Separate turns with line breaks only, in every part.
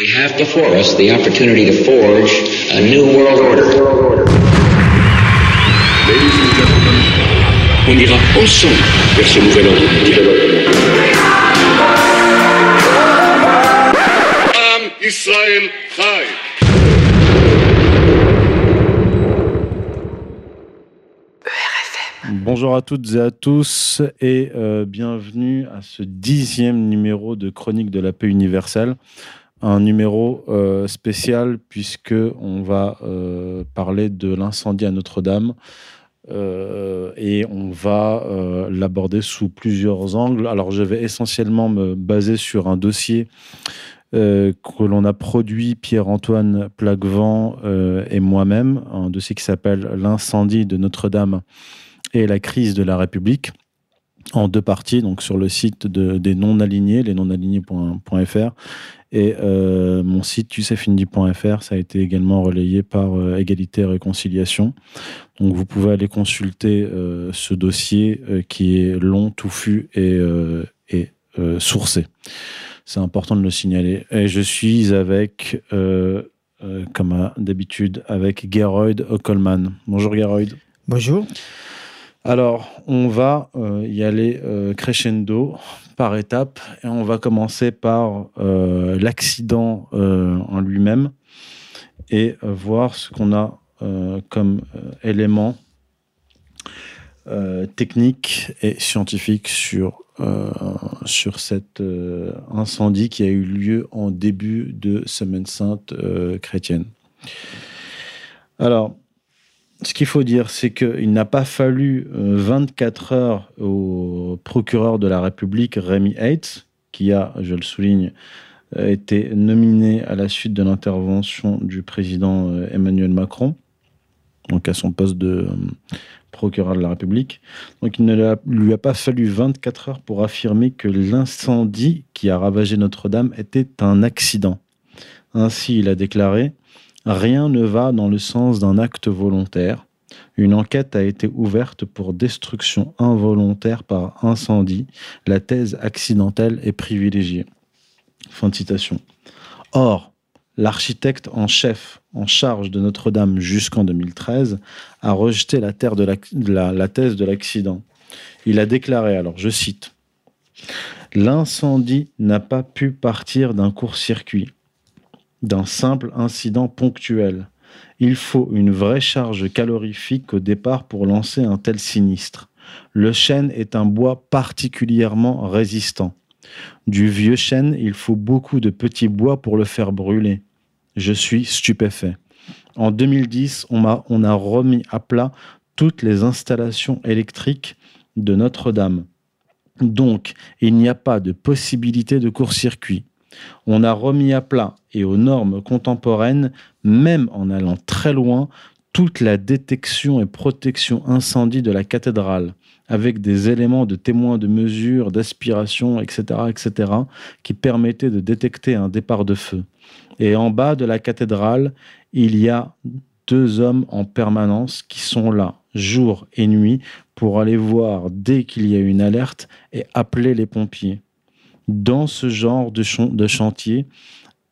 We have before us the opportunity to forge a new world order.
Ladies and gentlemen, on ira ensemble vers ce nouvel ordre mondial. Am Israël Chai.
Bonjour à toutes et à tous et euh, bienvenue à ce dixième numéro de Chronique de la paix universelle. Un numéro euh, spécial puisque on va euh, parler de l'incendie à Notre-Dame euh, et on va l'aborder sous plusieurs angles. Alors je vais essentiellement me baser sur un dossier que l'on a produit Pierre-Antoine Plaquevent et moi-même, un dossier qui s'appelle L'incendie de Notre-Dame et la crise de la République en deux parties, donc sur le site de- des non-alignés, les non-alignés.fr, et euh, mon site youssefindi.fr, ça a été également relayé par euh, Égalité et Réconciliation. Donc vous pouvez aller consulter euh, ce dossier qui est long, touffu et, et sourcé. C'est important de le signaler. Et je suis avec, comme d'habitude, avec Geroyd Ockelman. Bonjour Geroyd.
Bonjour.
Alors, on va euh, y aller euh, crescendo par étapes et on va commencer par euh, l'accident en lui-même et voir ce qu'on a comme éléments euh, techniques et scientifiques sur, sur cet incendie qui a eu lieu en début de Semaine Sainte chrétienne. Alors, ce qu'il faut dire, c'est qu'il n'a pas fallu euh, 24 heures au procureur de la République, Rémi Heitz, qui a, je le souligne, euh, été nominé à la suite de l'intervention du président euh, Emmanuel Macron, donc à son poste de euh, procureur de la République. Donc il ne lui a pas fallu 24 heures pour affirmer que l'incendie qui a ravagé Notre-Dame était un accident. Ainsi, il a déclaré Rien ne va dans le sens d'un acte volontaire. Une enquête a été ouverte pour destruction involontaire par incendie. La thèse accidentelle est privilégiée. Fin citation. Or, l'architecte en chef en charge de Notre-Dame jusqu'en 2013 a rejeté la- la thèse de l'accident. Il a déclaré, alors je cite, L'incendie n'a pas pu partir d'un court-circuit d'un simple incident ponctuel. Il faut une vraie charge calorifique au départ pour lancer un tel sinistre. Le chêne est un bois particulièrement résistant. Du vieux chêne, il faut beaucoup de petits bois pour le faire brûler. Je suis stupéfait. En 2010, on, m'a- on a remis à plat toutes les installations électriques de Notre-Dame. Donc, il n'y a pas de possibilité de court-circuit. On a remis à plat et aux normes contemporaines, même en allant très loin, toute la détection et protection incendie de la cathédrale, avec des éléments de témoins de mesure, d'aspiration, etc., etc., qui permettaient de détecter un départ de feu. Et en bas de la cathédrale, il y a deux hommes en permanence qui sont là, jour et nuit, pour aller voir dès qu'il y a une alerte et appeler les pompiers dans ce genre de, chan- de chantier,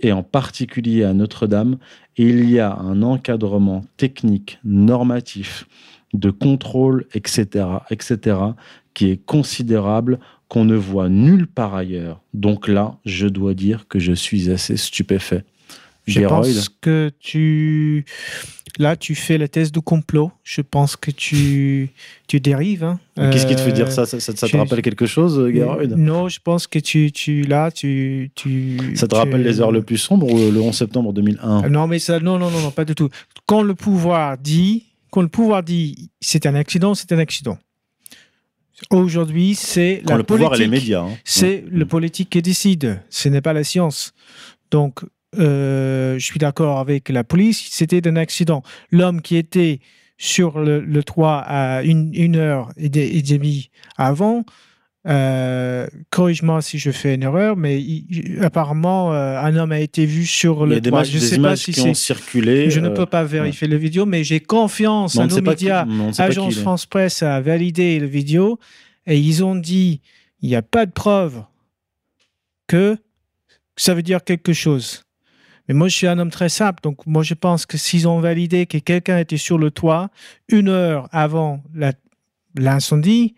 et en particulier à Notre-Dame, il y a un encadrement technique, normatif, de contrôle, etc., etc., qui est considérable, qu'on ne voit nulle part ailleurs. Donc là, je dois dire que je suis assez stupéfait.
Je
Geroyd
pense que tu. Là, tu fais la thèse du complot. Je pense que tu, tu dérives. hein.
Qu'est-ce qui te fait dire
Euh,
ça? Ça, te rappelle quelque chose, Geroyd
Non, je pense que tu, tu là, tu, tu.
Ça te rappelle les heures le plus sombres ou le 11 septembre 2001
Ah, Non, mais ça, non, non, non, non, pas du tout. Quand le pouvoir dit, quand le pouvoir dit, c'est un accident, c'est un accident. Aujourd'hui, c'est la
le pouvoir et les médias. hein.
C'est
Mm.
le politique qui décide, ce n'est pas la science. Donc, euh, je suis d'accord avec la police, c'était un accident. L'homme qui était sur le, le toit à une, une heure et, de- et demie avant, euh, corrige-moi si je fais une erreur, mais il- apparemment, euh, un homme a été vu sur
Il y
le
a des,
toit.
images-
Je ne
des
sais pas
images
si
qui ont circulé.
Je ne
euh,
peux pas vérifier le vidéo, mais j'ai confiance
mais
à nos médias.
qui
Agence. France Presse a validé le vidéo et ils ont dit il n'y a pas de preuve que ça veut dire quelque chose. Mais moi, je suis un homme très simple. Donc, moi, je pense que s'ils ont validé que quelqu'un était sur le toit une heure avant l'incendie,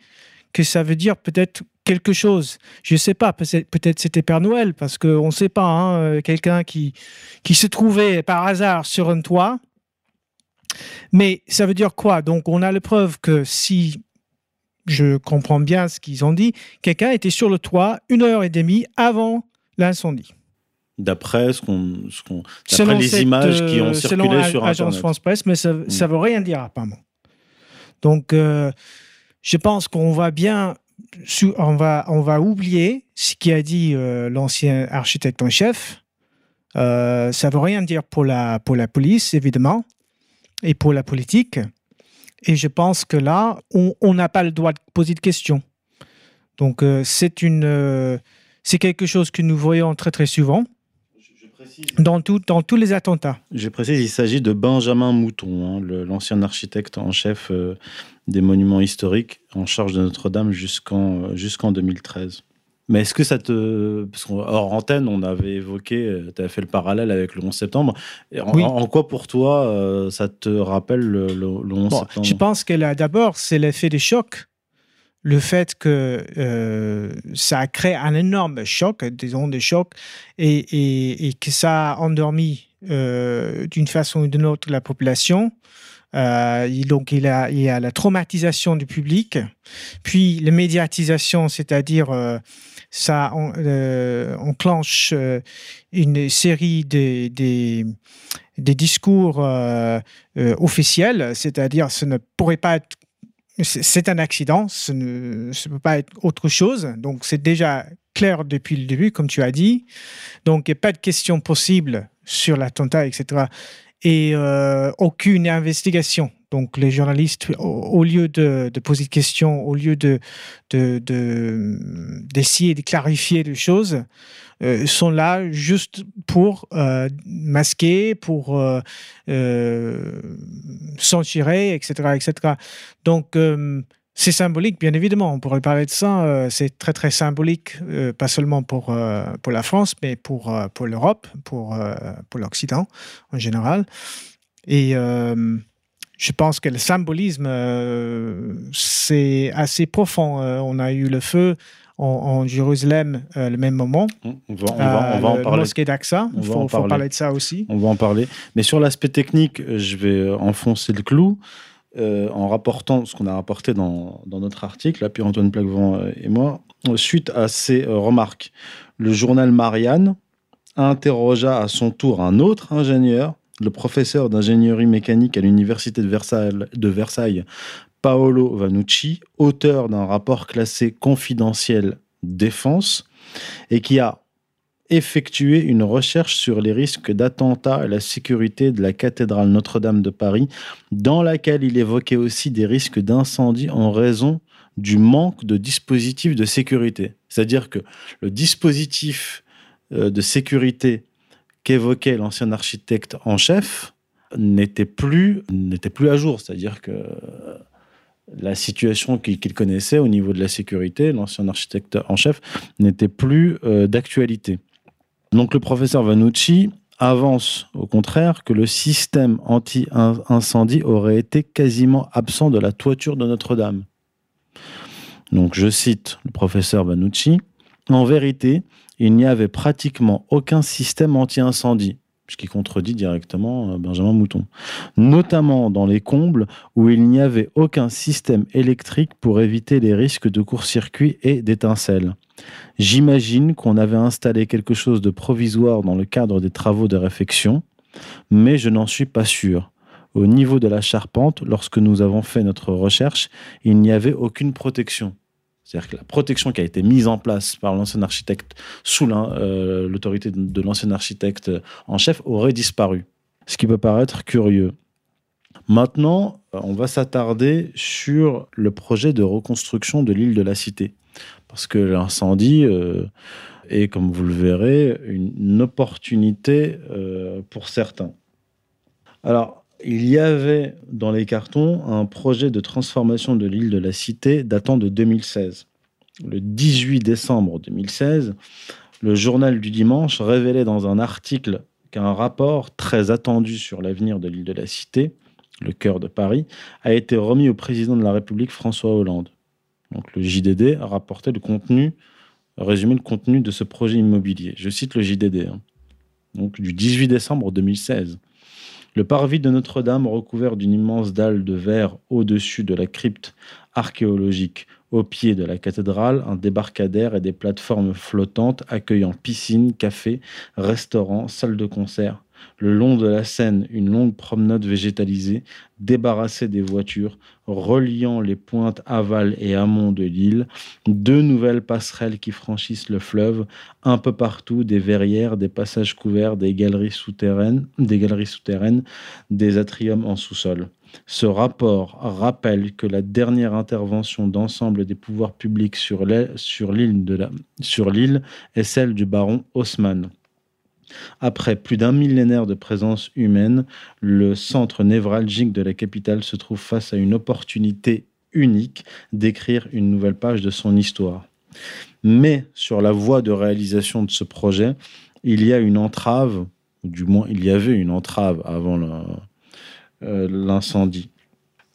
que ça veut dire peut-être quelque chose. Je ne sais pas, peut-être c'était Père Noël, parce qu'on ne sait pas, hein, euh, quelqu'un qui, qui se trouvait par hasard sur un toit. Mais ça veut dire quoi? Donc, on a la preuve que si je comprends bien ce qu'ils ont dit, quelqu'un était sur le toit une heure et demie avant l'incendie.
D'après ce qu'on, ce les images qui ont euh, circulé selon sur Agence
France Presse, mais ça, ne mm. veut rien dire apparemment. Donc, euh, je pense qu'on va bien, on va, on va oublier ce qu'a dit euh, l'ancien architecte en chef. Euh, ça veut rien dire pour la, pour la police, évidemment, et pour la politique. Et je pense que là, on n'a pas le droit de poser de questions. Donc, c'est une, c'est quelque chose que nous voyons très très souvent. Dans, tout, dans tous les attentats.
Je précise, il s'agit de Benjamin Mouton, hein, l'ancien architecte en chef euh, des monuments historiques en charge de Notre-Dame jusqu'en euh, jusqu'en 2013. Mais est-ce que ça te. Parce qu'hors antenne, on avait évoqué, euh, tu avais fait le parallèle avec le 11 septembre. en, quoi pour toi, ça te rappelle le, 11 septembre?
Je pense que d'abord, c'est l'effet des chocs le fait que euh, ça a créé un énorme choc, des ondes de choc, et, que ça a endormi euh, d'une façon ou d'une autre la population. Euh, donc il, a, il y a la traumatisation du public, puis la médiatisation, c'est-à-dire ça enclenche une série de, des discours officiels, c'est-à-dire ce ne pourrait pas être c'est un accident, ce ne peut pas être autre chose. Donc, c'est déjà clair depuis le début, comme tu as dit. Donc, pas de question possible sur l'attentat, etc. Et euh, aucune investigation. Donc, les journalistes, au, lieu de, poser des questions, au lieu de, d'essayer de, clarifier les choses, euh, sont là juste pour euh, masquer, pour euh, s'en tirer, etc., etc. Donc, c'est symbolique, bien évidemment. On pourrait parler de ça. c'est très, très symbolique, pas seulement pour, pour la France, mais pour, pour l'Europe, pour, pour l'Occident en général. Et je pense que le symbolisme, c'est assez profond. on a eu le feu en, Jérusalem euh, le même moment.
On va, on va, en parler.
Mosquée d'Aqsa, il faut, parler de ça aussi.
On va en parler. Mais sur l'aspect technique, je vais enfoncer le clou. Euh, en rapportant ce qu'on a rapporté dans, dans, notre article, là, Pierre-Antoine Plaquevent euh, et moi, suite à ces remarques, le journal Marianne interrogea à son tour un autre ingénieur, le professeur d'ingénierie mécanique à l'université de Versailles, Paolo Vanucci, auteur d'un rapport classé confidentiel défense et qui a effectué une recherche sur les risques d'attentat à la sécurité de la cathédrale Notre-Dame de Paris, dans laquelle il évoquait aussi des risques d'incendie en raison du manque de dispositifs de sécurité. C'est-à-dire que le dispositif euh, de sécurité qu'évoquait l'ancien architecte en chef n'était plus, n'était plus à jour. C'est-à-dire que la situation qu'il connaissait au niveau de la sécurité, l'ancien architecte en chef, n'était plus euh, d'actualité. Donc le professeur Vanucci avance au contraire que le système anti-incendie aurait été quasiment absent de la toiture de Notre-Dame. Donc je cite le professeur Vanucci, en vérité, il n'y avait pratiquement aucun système anti-incendie ce qui contredit directement euh, Benjamin Mouton, notamment dans les combles où il n'y avait aucun système électrique pour éviter les risques de court-circuit et d'étincelles. J'imagine qu'on avait installé quelque chose de provisoire dans le cadre des travaux de réfection, mais je n'en suis pas sûr. Au niveau de la charpente, lorsque nous avons fait notre recherche, il n'y avait aucune protection. C'est-à-dire que la protection qui a été mise en place par l'ancien architecte sous euh, l'autorité de, l'ancien architecte en chef aurait disparu. Ce qui peut paraître curieux. Maintenant, on va s'attarder sur le projet de reconstruction de l'île de la Cité. Parce que l'incendie euh, est, comme vous le verrez, une, opportunité euh, pour certains. Alors, il y avait dans les cartons un projet de transformation de l'île de la Cité datant de 2016. Le 18 décembre 2016, le journal du dimanche révélait dans un article qu'un rapport très attendu sur l'avenir de l'île de la Cité, le cœur de Paris, a été remis au président de la République François Hollande. Donc le JDD a rapporté le contenu, résumé le contenu de ce projet immobilier. Je cite le JDD, hein. donc du 18 décembre 2016. Le parvis de Notre-Dame, recouvert d'une immense dalle de verre au-dessus de la crypte archéologique, au pied de la cathédrale, un débarcadère et des plateformes flottantes accueillant piscine, café, restaurant, salle de concert. Le long de la Seine, une longue promenade végétalisée, débarrassée des voitures, reliant les pointes aval et amont de l'île, deux nouvelles passerelles qui franchissent le fleuve, un peu partout des verrières, des passages couverts, des galeries souterraines, des galeries souterraines, des atriums en sous-sol. Ce rapport rappelle que la dernière intervention d'ensemble des pouvoirs publics sur l'île est celle du baron Haussmann. Après plus d'un millénaire de présence humaine, le centre névralgique de la capitale se trouve face à une opportunité unique d'écrire une nouvelle page de son histoire. Mais sur la voie de réalisation de ce projet, il y a une entrave, ou du moins il y avait une entrave avant euh, l'incendie.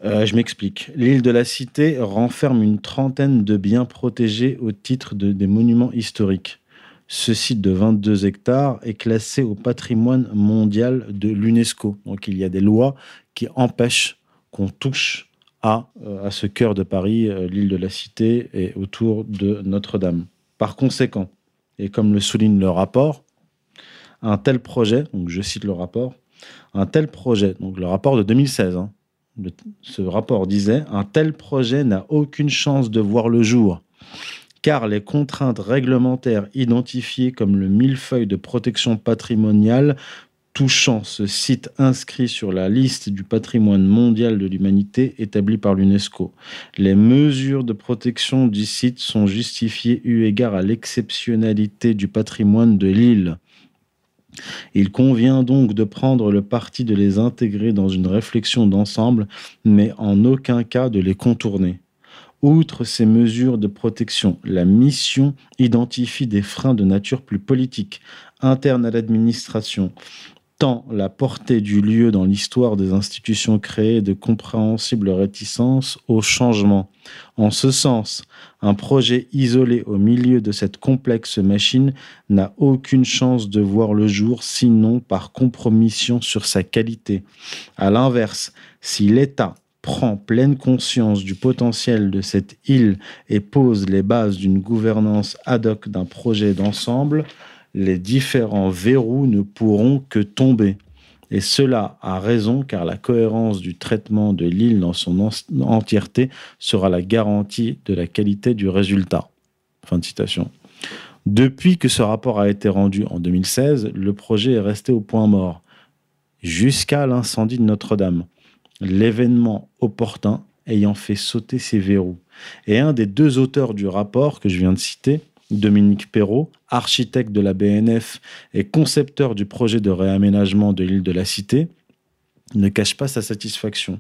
Euh, je m'explique. L'île de la Cité renferme une trentaine de biens protégés au titre de, des monuments historiques. Ce site de 22 hectares est classé au patrimoine mondial de l'UNESCO. Donc il y a des lois qui empêchent qu'on touche à, euh, ce cœur de Paris, euh, l'île de la Cité et autour de Notre-Dame. Par conséquent, et comme le souligne le rapport, un tel projet, donc je cite le rapport, un tel projet, donc le rapport de 2016, hein, ce rapport disait, un tel projet n'a aucune chance de voir le jour car les contraintes réglementaires identifiées comme le millefeuille de protection patrimoniale touchant ce site inscrit sur la liste du patrimoine mondial de l'humanité établie par l'UNESCO. Les mesures de protection du site sont justifiées eu égard à l'exceptionnalité du patrimoine de l'île. Il convient donc de prendre le parti de les intégrer dans une réflexion d'ensemble, mais en aucun cas de les contourner. Outre ces mesures de protection, la mission identifie des freins de nature plus politique, interne à l'administration, tant la portée du lieu dans l'histoire des institutions créées de compréhensibles réticences au changement. En ce sens, un projet isolé au milieu de cette complexe machine n'a aucune chance de voir le jour sinon par compromission sur sa qualité. À l'inverse, si l'État prend pleine conscience du potentiel de cette île et pose les bases d'une gouvernance ad hoc d'un projet d'ensemble, les différents verrous ne pourront que tomber. Et cela a raison car la cohérence du traitement de l'île dans son entièreté sera la garantie de la qualité du résultat. Fin de citation. Depuis que ce rapport a été rendu en 2016, le projet est resté au point mort, jusqu'à l'incendie de Notre-Dame l'événement opportun ayant fait sauter ces verrous. Et un des deux auteurs du rapport que je viens de citer, Dominique Perrault, architecte de la BNF et concepteur du projet de réaménagement de l'île de la Cité, ne cache pas sa satisfaction.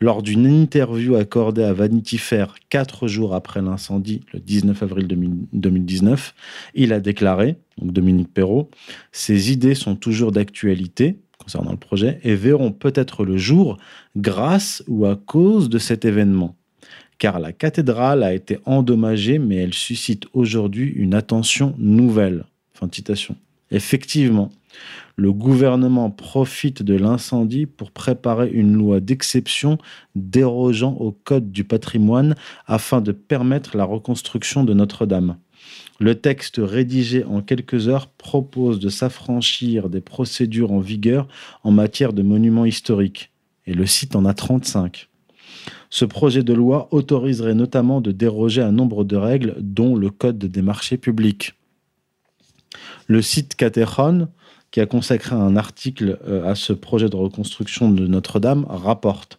Lors d'une interview accordée à Vanity Fair quatre jours après l'incendie, le 19 avril 2019, il a déclaré, Dominique Perrault, Ces idées sont toujours d'actualité, concernant le projet et verront peut-être le jour grâce ou à cause de cet événement. Car la cathédrale a été endommagée, mais elle suscite aujourd'hui une attention nouvelle. Effectivement, le gouvernement profite de l'incendie pour préparer une loi d'exception dérogeant au Code du patrimoine afin de permettre la reconstruction de Notre-Dame. Le texte rédigé en quelques heures propose de s'affranchir des procédures en vigueur en matière de monuments historiques. Et le site en a 35. Ce projet de loi autoriserait notamment de déroger un nombre de règles, dont le Code des marchés publics. Le site Cateron, qui a consacré un article euh, à ce projet de reconstruction de Notre-Dame, rapporte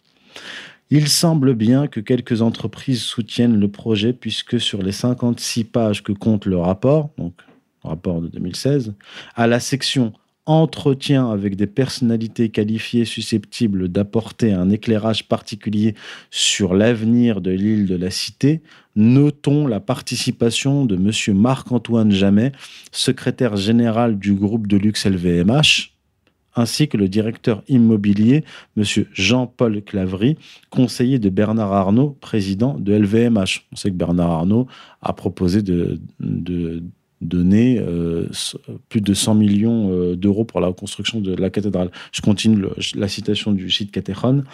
il semble bien que quelques entreprises soutiennent le projet puisque sur les 56 pages que compte le rapport, donc rapport de 2016, à la section entretien avec des personnalités qualifiées susceptibles d'apporter un éclairage particulier sur l'avenir de l'île de la Cité, notons la participation de M. Marc-Antoine Jamet, secrétaire général du groupe de luxe LVMH, ainsi que le directeur immobilier, M. Jean-Paul Clavry, conseiller de Bernard Arnault, président de LVMH. On sait que Bernard Arnault a proposé de, donner euh, plus de 100 millions euh, d'euros pour la construction de la cathédrale. Je continue la citation du site Catéchone.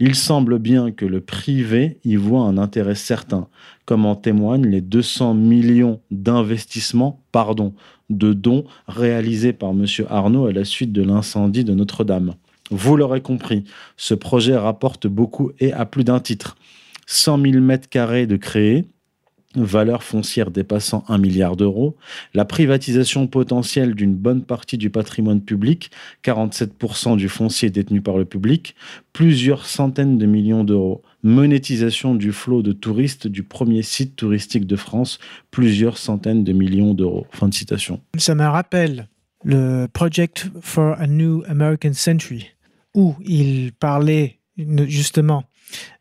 Il semble bien que le privé y voit un intérêt certain, comme en témoignent les 200 millions d'investissements, pardon, de dons réalisés par M. Arnaud à la suite de l'incendie de Notre-Dame. Vous l'aurez compris, ce projet rapporte beaucoup et à plus d'un titre. 100 000 mètres carrés de créés, valeur foncière dépassant 1 milliard d'euros, la privatisation potentielle d'une bonne partie du patrimoine public, 47% du foncier détenu par le public, plusieurs centaines de millions d'euros, monétisation du flot de touristes du premier site touristique de France, plusieurs centaines de millions d'euros. Fin de citation.
Ça me rappelle le Project for a New American Century, où il parlait justement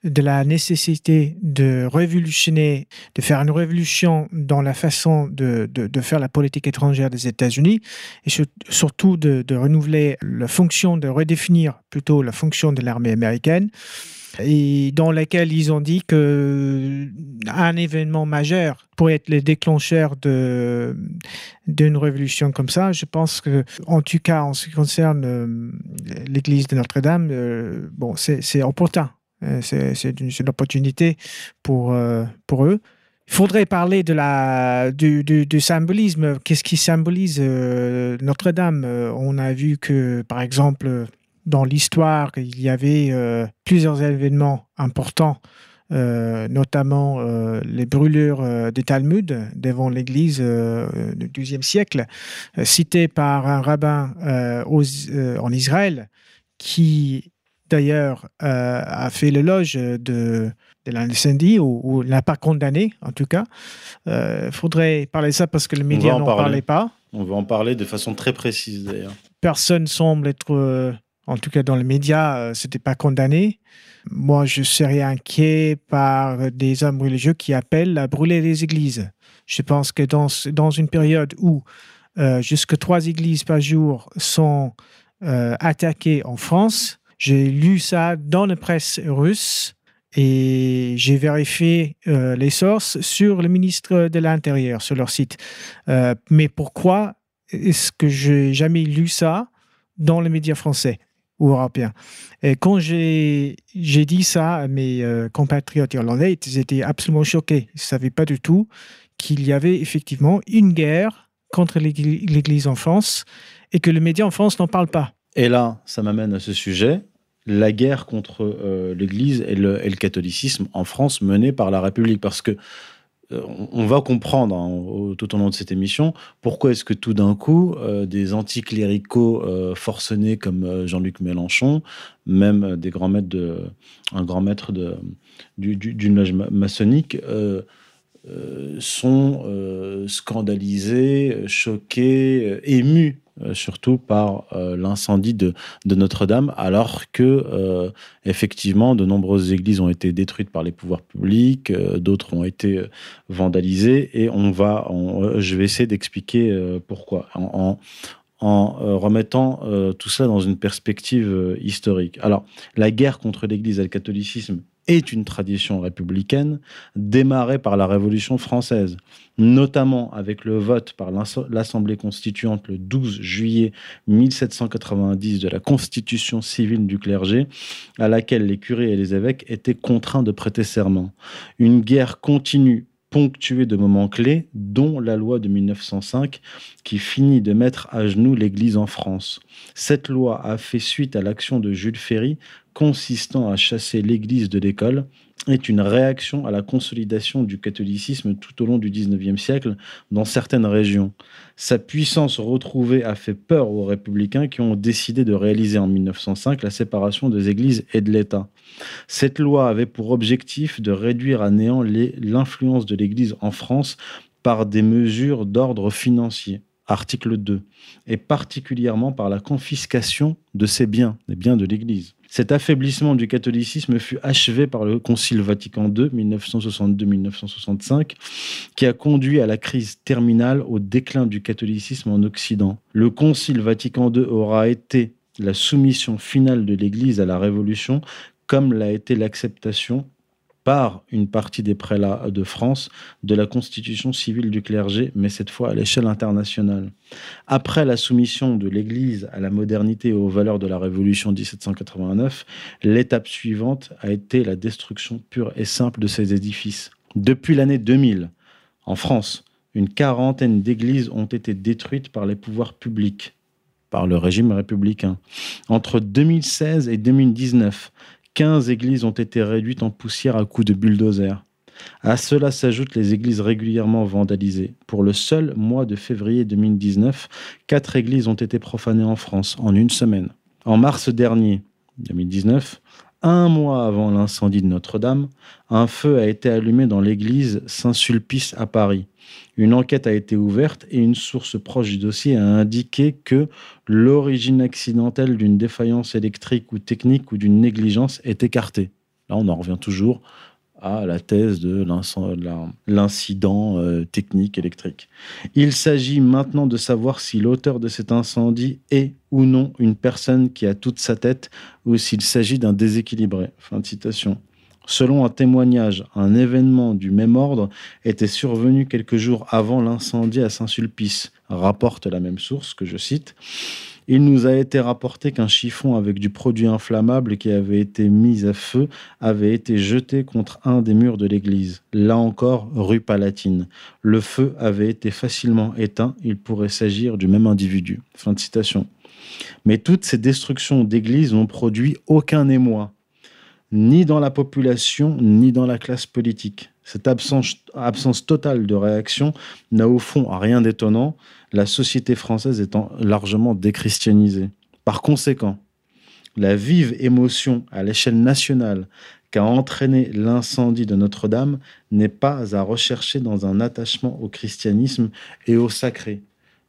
de la nécessité de révolutionner, de faire une révolution dans la façon de, faire la politique étrangère des États-Unis et surtout de, renouveler la fonction, de redéfinir plutôt la fonction de l'armée américaine et dans laquelle ils ont dit que un événement majeur pourrait être le déclencheur de d'une révolution comme ça. Je pense que, en tout cas, en ce qui concerne euh, l'Église de Notre-Dame, euh, bon, c'est opportun c'est une, opportunité pour, euh, pour eux. Il faudrait parler de la, du, du, symbolisme. Qu'est-ce qui symbolise euh, Notre-Dame? On a vu que, par exemple, dans l'histoire, il y avait plusieurs événements importants, notamment les brûlures des Talmuds devant l'église du XIIe siècle, cités par un rabbin en Israël qui d'ailleurs, euh, a fait l'éloge de, de l'incendie ou, ou l'a pas condamné, en tout cas. Il euh, faudrait parler de ça parce que les médias n'en parlaient pas.
On va en parler de façon très précise, d'ailleurs.
Personne semble être, euh, en tout cas dans les médias, c'était pas condamné. Moi, je serais inquiet par des hommes religieux qui appellent à brûler les églises. Je pense que dans, dans une période où jusque trois églises par jour sont attaquées en France, j'ai lu ça dans la presse russe et j'ai vérifié euh, les sources sur le ministre de l'Intérieur, sur leur site. Euh, mais pourquoi est-ce que j'ai jamais lu ça dans les médias français ou européens? Et quand j'ai dit ça à mes euh, compatriotes irlandais, ils étaient absolument choqués. Ils ne savaient pas du tout qu'il y avait effectivement une guerre contre l'Église en France et que les médias en France n'en parlent pas.
Et là, ça m'amène à ce sujet, la guerre contre euh, l'Église et le, catholicisme en France menée par la République. Parce que euh, on va comprendre hein, tout au long de cette émission pourquoi est-ce que tout d'un coup euh, des anticléricaux forcenés comme Jean-Luc Mélenchon, même des grands maîtres de, un grand maître de, d'une loge maçonnique, sont scandalisés, choqués, émus euh, surtout par euh, l'incendie de, Notre-Dame, alors que euh, effectivement de nombreuses églises ont été détruites par les pouvoirs publics, d'autres ont été vandalisées, et on va, je vais essayer d'expliquer pourquoi en, en remettant tout cela dans une perspective historique. Alors, la guerre contre l'Église et le catholicisme est une tradition républicaine démarrée par la Révolution française, notamment avec le vote par l'Assemblée constituante le 12 juillet 1790 de la Constitution civile du clergé, à laquelle les curés et les évêques étaient contraints de prêter serment. Une guerre continue ponctuée de moments clés, dont la loi de 1905 qui finit de mettre à genoux l'Église en France. Cette loi a fait suite à l'action de Jules Ferry consistant à chasser l'Église de l'école est une réaction à la consolidation du catholicisme tout au long du XIXe siècle dans certaines régions. Sa puissance retrouvée a fait peur aux républicains qui ont décidé de réaliser en 1905 la séparation des églises et de l'État. Cette loi avait pour objectif de réduire à néant l'influence de l'Église en France par des mesures d'ordre financier article 2, et particulièrement par la confiscation de ses biens, des biens de l'Église. Cet affaiblissement du catholicisme fut achevé par le Concile Vatican II, 1962-1965, qui a conduit à la crise terminale au déclin du catholicisme en Occident. Le Concile Vatican II aura été la soumission finale de l'Église à la Révolution, comme l'a été l'acceptation par une partie des prélats de France de la constitution civile du clergé, mais cette fois à l'échelle internationale. Après la soumission de l'Église à la modernité et aux valeurs de la Révolution 1789, l'étape suivante a été la destruction pure et simple de ces édifices. Depuis l'année 2000, en France, une quarantaine d'églises ont été détruites par les pouvoirs publics, par le régime républicain. Entre 2016 et 2019, 15 églises ont été réduites en poussière à coups de bulldozer. À cela s'ajoutent les églises régulièrement vandalisées. Pour le seul mois de février 2019, quatre églises ont été profanées en France en une semaine. En mars dernier, 2019, un mois avant l'incendie de Notre-Dame, un feu a été allumé dans l'église Saint-Sulpice à Paris. Une enquête a été ouverte et une source proche du dossier a indiqué que l'origine accidentelle d'une défaillance électrique ou technique ou d'une négligence est écartée. Là, on en revient toujours à la thèse de l'incident euh, technique électrique. Il s'agit maintenant de savoir si l'auteur de cet incendie est ou non une personne qui a toute sa tête ou s'il s'agit d'un déséquilibré. Fin de citation. Selon un témoignage, un événement du même ordre était survenu quelques jours avant l'incendie à Saint-Sulpice, rapporte la même source que je cite. Il nous a été rapporté qu'un chiffon avec du produit inflammable qui avait été mis à feu avait été jeté contre un des murs de l'église. Là encore, rue Palatine. Le feu avait été facilement éteint. Il pourrait s'agir du même individu. Fin de citation. Mais toutes ces destructions d'églises n'ont produit aucun émoi ni dans la population, ni dans la classe politique. Cette absence, totale de réaction n'a au fond rien d'étonnant, la société française étant largement déchristianisée. Par conséquent, la vive émotion à l'échelle nationale qu'a entraîné l'incendie de Notre-Dame n'est pas à rechercher dans un attachement au christianisme et au sacré,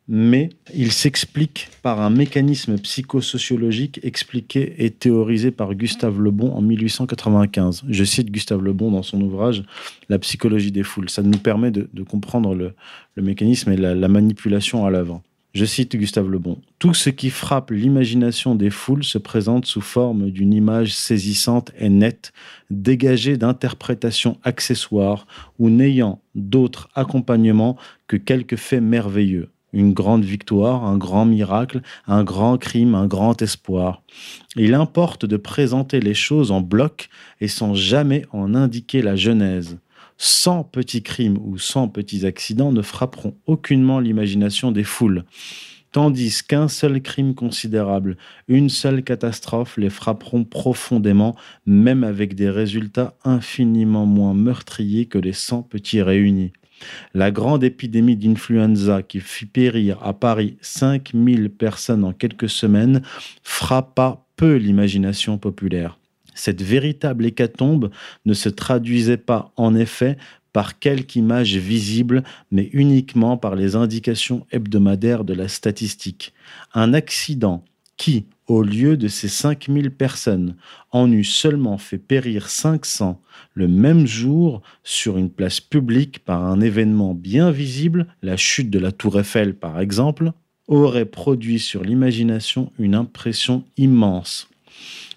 mais il s'explique par un mécanisme psychosociologique expliqué et théorisé par Gustave Le Bon en 1895. Je cite Gustave Le Bon dans son ouvrage La psychologie des foules. Ça nous permet de, comprendre le, mécanisme et la, la manipulation à l'œuvre. Je cite Gustave Le Bon. Tout ce qui frappe l'imagination des foules se présente sous forme d'une image saisissante et nette, dégagée d'interprétations accessoires ou n'ayant d'autre accompagnement que quelques faits merveilleux une grande victoire, un grand miracle, un grand crime, un grand espoir. Il importe de présenter les choses en bloc et sans jamais en indiquer la genèse. Cent petits crimes ou cent petits accidents ne frapperont aucunement l'imagination des foules, tandis qu'un seul crime considérable, une seule catastrophe les frapperont profondément, même avec des résultats infiniment moins meurtriers que les cent petits réunis. La grande épidémie d'influenza qui fit périr à Paris 5000 personnes en quelques semaines frappa peu l'imagination populaire. Cette véritable hécatombe ne se traduisait pas en effet par quelque image visible, mais uniquement par les indications hebdomadaires de la statistique. Un accident qui, au lieu de ces 5000 personnes, en eût seulement fait périr 500 le même jour sur une place publique par un événement bien visible, la chute de la tour Eiffel par exemple, aurait produit sur l'imagination une impression immense.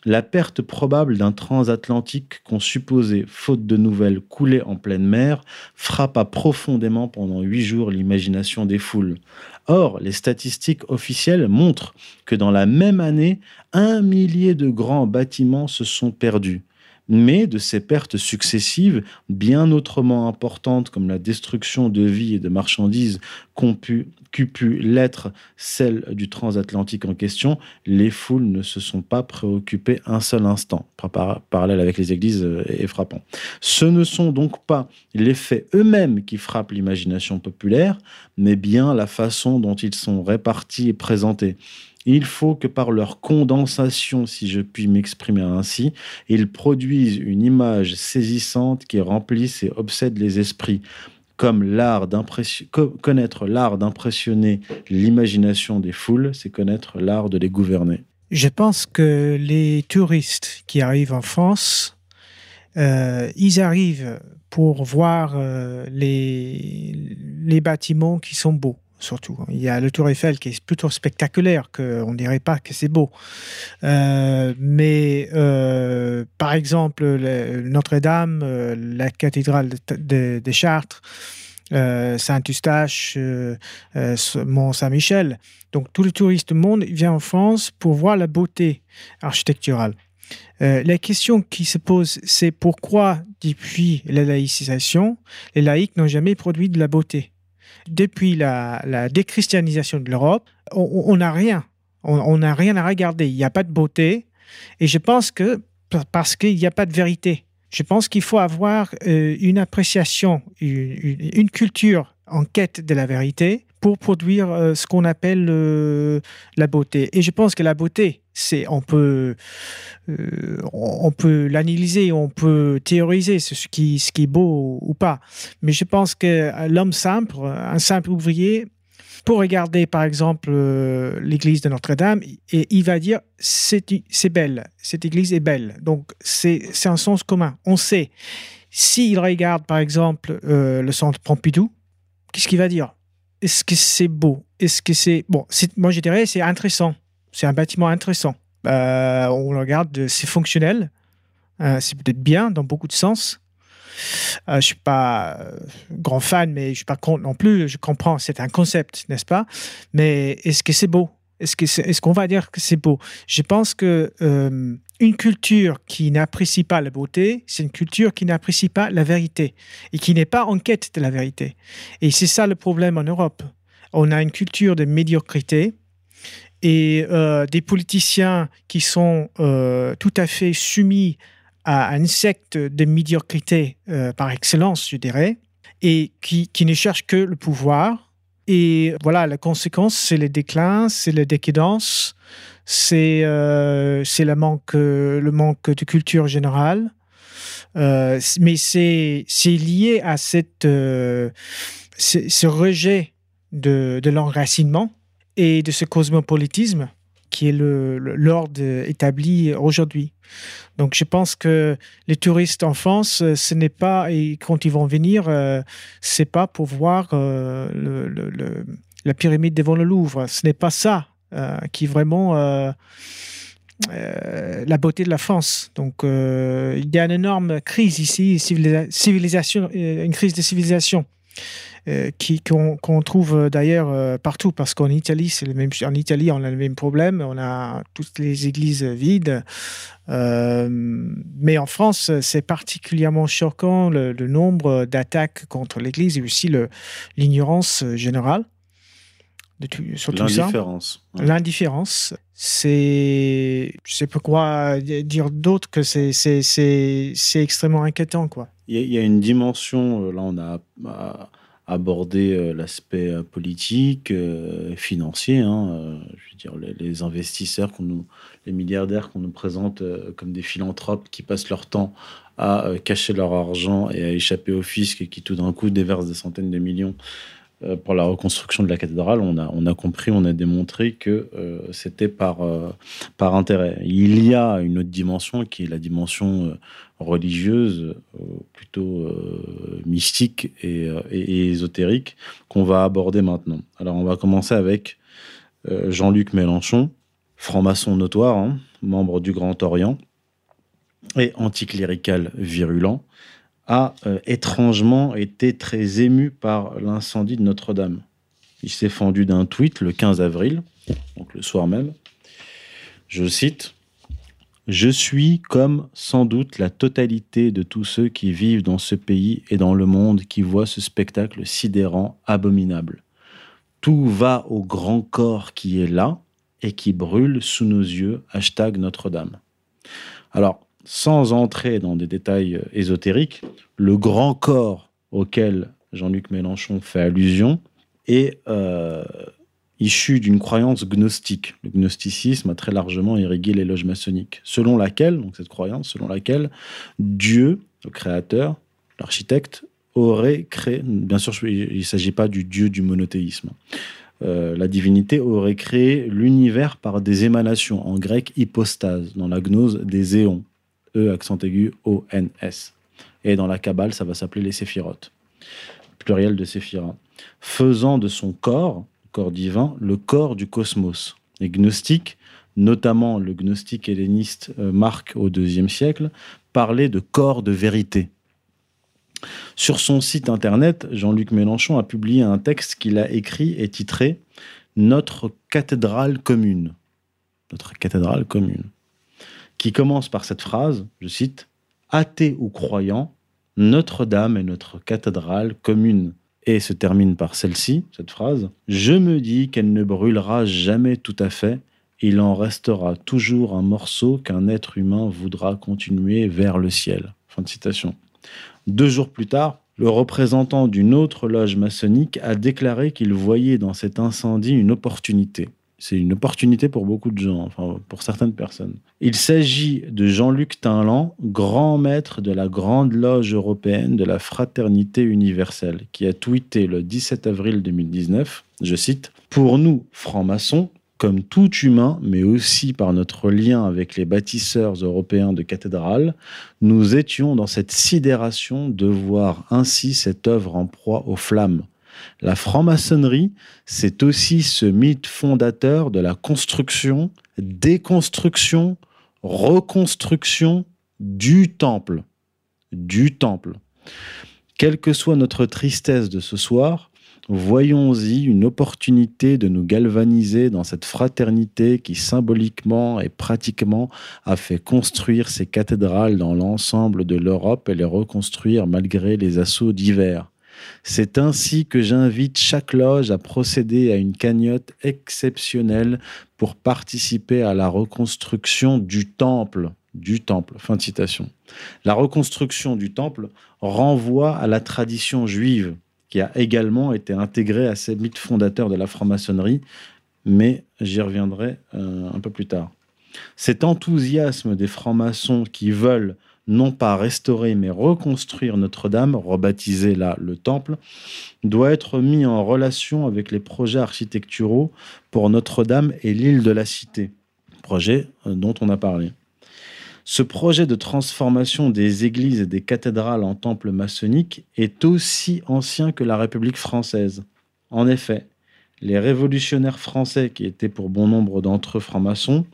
La perte probable d'un transatlantique qu'on supposait, faute de nouvelles, couler en pleine mer, frappa profondément pendant huit jours l'imagination des foules. Or, les statistiques officielles montrent que dans la même année, un millier de grands bâtiments se sont perdus. Mais de ces pertes successives, bien autrement importantes comme la destruction de vies et de marchandises qu'ont pu, pu l'être celle du transatlantique en question, les foules ne se sont pas préoccupées un seul instant. Par parallèle avec les églises euh, est frappant. Ce ne sont donc pas les faits eux-mêmes qui frappent l'imagination populaire, mais bien la façon dont ils sont répartis et présentés. Il faut que par leur condensation, si je puis m'exprimer ainsi, ils produisent une image saisissante qui remplisse et obsède les esprits comme l'art connaître l'art d'impressionner l'imagination des foules, c'est connaître l'art de les gouverner.
Je pense que les touristes qui arrivent en France, euh, ils arrivent pour voir euh, les, les bâtiments qui sont beaux surtout. Il y a le Tour Eiffel qui est plutôt spectaculaire, qu'on ne dirait pas que c'est beau. Euh, mais euh, par exemple, le- Notre-Dame, euh, la cathédrale de, Chartres, Saint-Eustache, Mont-Saint-Michel. Donc tout le touriste du monde vient en France pour voir la beauté architecturale. La question qui se pose, c'est pourquoi, depuis la laïcisation, les laïcs n'ont jamais produit de la beauté? Depuis la, déchristianisation de l'Europe, on n'a rien. On n'a rien à regarder. Il n'y a pas de beauté. Et je pense que pa- parce qu'il n'y a pas de vérité. Je pense qu'il faut avoir euh, une appréciation, une culture en quête de la vérité pour produire euh, ce qu'on appelle euh, la beauté. Et je pense que la beauté, c'est on peut euh, on peut l'analyser, on peut théoriser ce qui, ce qui est beau ou pas. Mais je pense que l'homme simple, un simple ouvrier, pour regarder par exemple l'église de Notre-Dame, et il va dire c'est belle, cette église est belle. Donc c'est un sens commun. On sait. S'il regarde par exemple le centre Pompidou, qu'est-ce qu'il va dire? Est-ce que c'est beau? Est-ce que c'est bon Moi je dirais c'est intéressant. C'est un bâtiment intéressant. Euh, on le regarde, c'est fonctionnel. Euh, c'est peut-être bien dans beaucoup de sens. Euh, je ne suis pas euh, grand fan, mais je ne suis pas contre non plus. Je comprends, c'est un concept, n'est-ce pas? Mais est-ce que c'est beau? Est-ce que c'est- est-ce qu'on va dire que c'est beau? Je pense que euh, une culture qui n'apprécie pas la beauté, c'est une culture qui n'apprécie pas la vérité et qui n'est pas en quête de la vérité. Et c'est ça le problème en Europe. On a une culture de médiocrité et euh, des politiciens qui sont euh, tout à fait soumis à un secte de médiocrité euh, par excellence, je dirais, et qui, qui ne cherchent que le pouvoir. Et voilà, la conséquence, c'est le déclin, c'est la décadence, c'est euh, le, manque, le manque de culture générale. Euh, mais c'est lié à cette, euh, ce, rejet de, de l'enracinement et de ce cosmopolitisme qui est l'ordre établi aujourd'hui. Donc je pense que les touristes en France, euh, ce n'est pas, et quand ils vont venir, euh, c'est pas pour voir euh, la pyramide devant le Louvre. Ce n'est pas ça euh, qui vraiment euh, la beauté de la France. Donc il y a une énorme crise ici, une crise de civilisation. Euh, qui qu'on trouve euh, d'ailleurs euh, partout parce qu'en Italie c'est le même en Italie on a le même problème on a toutes les églises vides euh, mais en France, c'est particulièrement choquant le, le nombre d'attaques contre l'Église et aussi l'ignorance générale de tout, sur tout ça.
L'indifférence. Ouais.
L'indifférence, c'est, je sais pas quoi dire d'autre que c'est, extrêmement inquiétant, quoi.
Il y, a- il y a une dimension, là on a abordé euh, l'aspect euh, politique, euh, financier, hein, je veux dire les, investisseurs, nous, les milliardaires qu'on nous présente comme des philanthropes qui passent leur temps à cacher leur argent et à échapper au fisc et qui tout d'un coup déversent des centaines de millions pour la reconstruction de la cathédrale, on a, compris, on a démontré que euh, c'était par, euh, par intérêt. Il y a une autre dimension qui est la dimension euh, religieuse, euh, plutôt euh, mystique et, euh, et- ésotérique, qu'on va aborder maintenant. Alors on va commencer avec euh, Jean-Luc Mélenchon, franc-maçon notoire, hein, membre du Grand Orient et anticlérical virulent, a euh, étrangement été très ému par l'incendie de Notre-Dame. Il s'est fendu d'un tweet le 15 avril, donc le soir même. Je cite Je suis comme sans doute la totalité de tous ceux qui vivent dans ce pays et dans le monde qui voient ce spectacle sidérant, abominable. Tout va au grand corps qui est là et qui brûle sous nos yeux. Hashtag Notre-Dame. Alors, sans entrer dans des détails euh, ésotériques, le grand corps auquel Jean-Luc Mélenchon fait allusion est euh, issu d'une croyance gnostique. Le gnosticisme a très largement irrigué les loges maçonniques, selon laquelle, donc cette croyance, selon laquelle Dieu, le créateur, l'architecte, aurait créé, bien sûr, il ne s'agit pas du Dieu du monothéisme, euh, la divinité aurait créé l'univers par des émanations, en grec hypostase, dans la gnose des éons, E accent aigu O-N-S. Et dans la Kabbale, ça va s'appeler les séphirotes, pluriel de séphira, faisant de son corps corps divin, le corps du cosmos. Les gnostiques, notamment le gnostique helléniste euh, Marc au IIe siècle, parlaient de corps de vérité. Sur son site internet, Jean-Luc Mélenchon a publié un texte qu'il a écrit et titré Notre cathédrale commune. Notre cathédrale commune. Qui commence par cette phrase, je cite, Athée ou croyant, Notre-Dame est notre cathédrale commune. Et se termine par celle-ci, cette phrase, Je me dis qu'elle ne brûlera jamais tout à fait, il en restera toujours un morceau qu'un être humain voudra continuer vers le ciel. Fin de citation. Deux jours plus tard, le représentant d'une autre loge maçonnique a déclaré qu'il voyait dans cet incendie une opportunité. C'est une opportunité pour beaucoup de gens, enfin pour certaines personnes. Il s'agit de Jean-Luc Tinlan, grand maître de la Grande Loge européenne de la Fraternité universelle, qui a tweeté le 17 avril 2019, je cite, Pour nous, francs-maçons, comme tout humain, mais aussi par notre lien avec les bâtisseurs européens de cathédrales, nous étions dans cette sidération de voir ainsi cette œuvre en proie aux flammes. La franc-maçonnerie, c'est aussi ce mythe fondateur de la construction, déconstruction, reconstruction du temple. Du temple. Quelle que soit notre tristesse de ce soir, Voyons-y une opportunité de nous galvaniser dans cette fraternité qui symboliquement et pratiquement a fait construire ces cathédrales dans l'ensemble de l'Europe et les reconstruire malgré les assauts divers. C'est ainsi que j'invite chaque loge à procéder à une cagnotte exceptionnelle pour participer à la reconstruction du temple. Du temple. Fin de citation. La reconstruction du temple renvoie à la tradition juive qui a également été intégré à ces mythes fondateurs de la franc-maçonnerie, mais j'y reviendrai euh, un peu plus tard. Cet enthousiasme des francs-maçons qui veulent non pas restaurer mais reconstruire Notre-Dame, rebaptiser là le temple, doit être mis en relation avec les projets architecturaux pour Notre-Dame et l'île de la Cité, projet euh, dont on a parlé. Ce projet de transformation des églises et des cathédrales en temples maçonniques est aussi ancien que la République française. En effet, les révolutionnaires français, qui étaient pour bon nombre d'entre eux francs-maçons,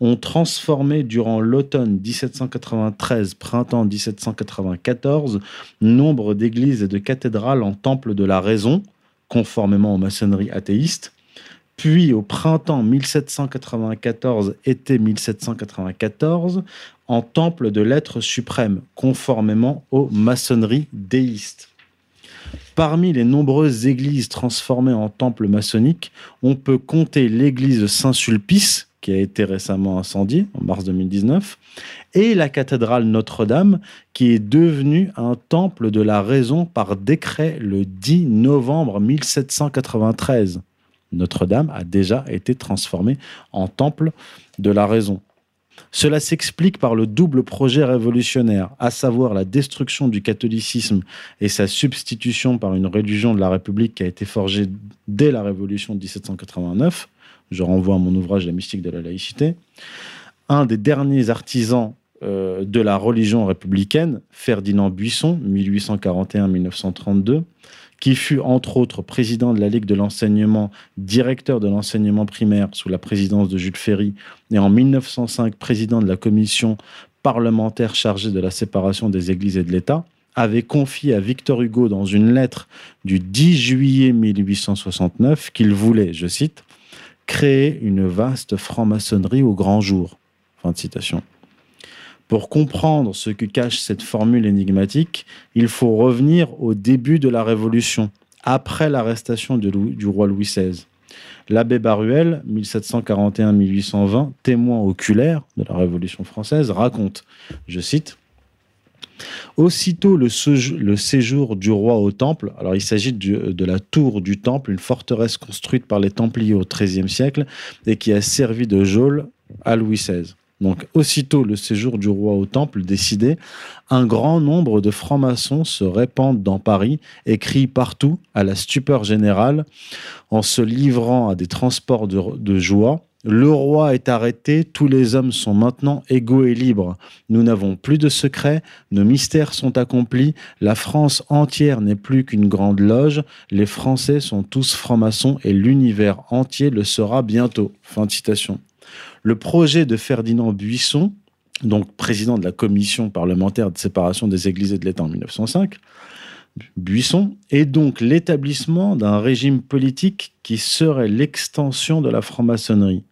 ont transformé durant l'automne 1793, printemps 1794, nombre d'églises et de cathédrales en temples de la raison, conformément aux maçonneries athéistes, puis au printemps 1794, été 1794, en temple de l'être suprême, conformément aux maçonneries déistes. Parmi les nombreuses églises transformées en temples maçonniques, on peut compter l'église Saint-Sulpice, qui a été récemment incendiée en mars 2019, et la cathédrale Notre-Dame, qui est devenue un temple de la raison par décret le 10 novembre 1793. Notre-Dame a déjà été transformée en temple de la raison. Cela s'explique par le double projet révolutionnaire, à savoir la destruction du catholicisme et sa substitution par une religion de la République qui a été forgée dès la Révolution de 1789. Je renvoie à mon ouvrage La mystique de la laïcité. Un des derniers artisans euh, de la religion républicaine, Ferdinand Buisson, 1841-1932, qui fut entre autres président de la Ligue de l'enseignement, directeur de l'enseignement primaire sous la présidence de Jules Ferry, et en 1905 président de la commission parlementaire chargée de la séparation des églises et de l'État, avait confié à Victor Hugo dans une lettre du 10 juillet 1869 qu'il voulait, je cite, créer une vaste franc-maçonnerie au grand jour. Fin. Pour comprendre ce que cache cette formule énigmatique, il faut revenir au début de la Révolution, après l'arrestation du roi Louis XVI. L'abbé Baruel, 1741-1820, témoin oculaire de la Révolution française, raconte, je cite, Aussitôt le, séjour du roi au temple, alors il s'agit de la tour du temple, une forteresse construite par les Templiers au XIIIe siècle et qui a servi de geôle à Louis XVI. Donc, aussitôt le séjour du roi au temple décidé, un grand nombre de francs-maçons se répandent dans Paris et crient partout, à la stupeur générale, en se livrant à des transports de, joie Le roi est arrêté, tous les hommes sont maintenant égaux et libres. Nous n'avons plus de secrets, nos mystères sont accomplis, la France entière n'est plus qu'une grande loge, les Français sont tous francs-maçons et l'univers entier le sera bientôt. Fin citation. Le projet de Ferdinand Buisson, donc président de la commission parlementaire de séparation des églises et de l'État en 1905, Buisson, est donc l'établissement d'un régime politique qui serait l'extension de la franc-maçonnerie.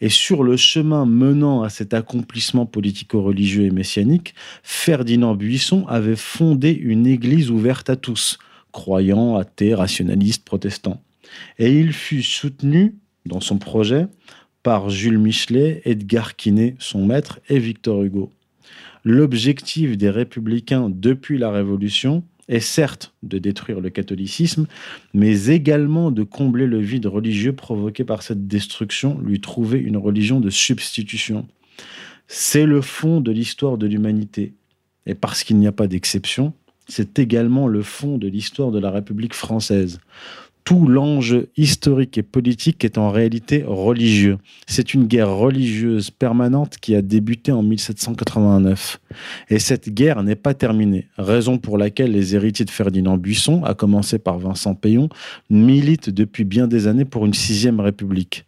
Et sur le chemin menant à cet accomplissement politico-religieux et messianique, Ferdinand Buisson avait fondé une église ouverte à tous, croyants, athées, rationalistes, protestants. Et il fut soutenu dans son projet par Jules Michelet, Edgar Quinet, son maître, et Victor Hugo. L'objectif des républicains depuis la Révolution, est certes de détruire le catholicisme, mais également de combler le vide religieux provoqué par cette destruction, lui trouver une religion de substitution. C'est le fond de l'histoire de l'humanité. Et parce qu'il n'y a pas d'exception, c'est également le fond de l'histoire de la République française tout l'enjeu historique et politique est en réalité religieux. C'est une guerre religieuse permanente qui a débuté en 1789. Et cette guerre n'est pas terminée, raison pour laquelle les héritiers de Ferdinand Buisson, à commencer par Vincent Payon, militent depuis bien des années pour une sixième république.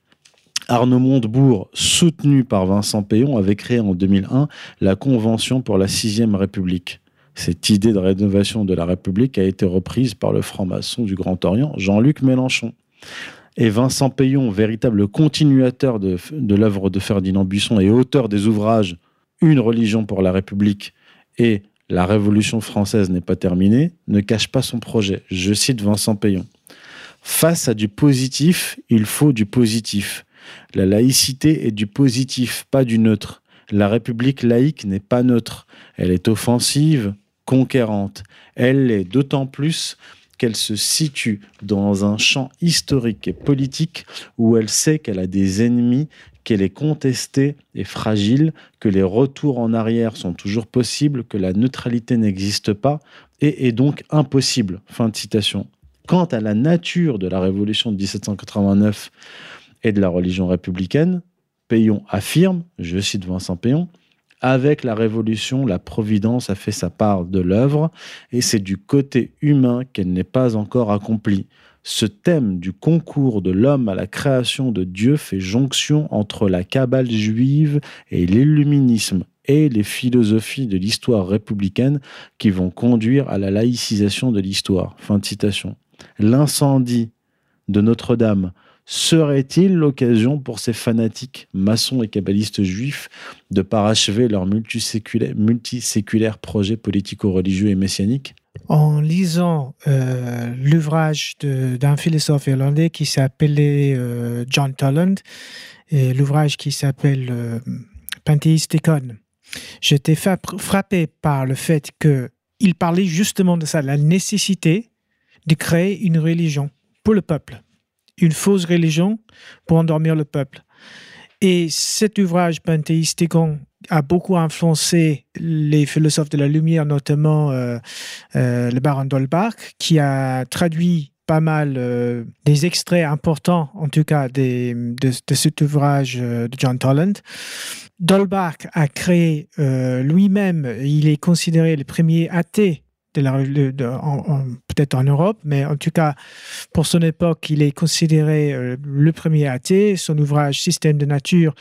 Arnaud Montebourg, soutenu par Vincent Payon, avait créé en 2001 la Convention pour la sixième république. Cette idée de rénovation de la République a été reprise par le franc-maçon du Grand Orient, Jean-Luc Mélenchon. Et Vincent Payon, véritable continuateur de, l'œuvre de Ferdinand Buisson et auteur des ouvrages Une religion pour la République et La Révolution française n'est pas terminée, ne cache pas son projet. Je cite Vincent Payon. Face à du positif, il faut du positif. La laïcité est du positif, pas du neutre. La République laïque n'est pas neutre. Elle est offensive, conquérante. Elle l'est d'autant plus qu'elle se situe dans un champ historique et politique où elle sait qu'elle a des ennemis, qu'elle est contestée et fragile, que les retours en arrière sont toujours possibles, que la neutralité n'existe pas et est donc impossible. Fin de citation. Quant à la nature de la révolution de 1789 et de la religion républicaine, Payon affirme, je cite Vincent Payon, avec la Révolution, la Providence a fait sa part de l'œuvre, et c'est du côté humain qu'elle n'est pas encore accomplie. Ce thème du concours de l'homme à la création de Dieu fait jonction entre la cabale juive et l'illuminisme et les philosophies de l'histoire républicaine qui vont conduire à la laïcisation de l'histoire. Fin de citation. L'incendie de Notre-Dame, serait-il l'occasion pour ces fanatiques maçons et kabbalistes juifs de parachever leur multiséculaire, projet politico-religieux et messianique
En lisant euh, l'ouvrage d'un philosophe irlandais qui s'appelait euh, John Toland, et l'ouvrage qui s'appelle euh, Pantheisticon, j'étais frappé par le fait qu'il parlait justement de ça, la nécessité de créer une religion pour le peuple une fausse religion pour endormir le peuple. Et cet ouvrage panthéistique a beaucoup influencé les philosophes de la lumière, notamment euh, euh, le baron d'Holbach, qui a traduit pas mal euh, des extraits importants, en tout cas de, de, cet ouvrage de John Toland. Dolbach a créé lui-même, il est considéré le premier athée en Europe, mais en tout cas, pour son époque, il est considéré euh, le premier athée. Son ouvrage Système de nature,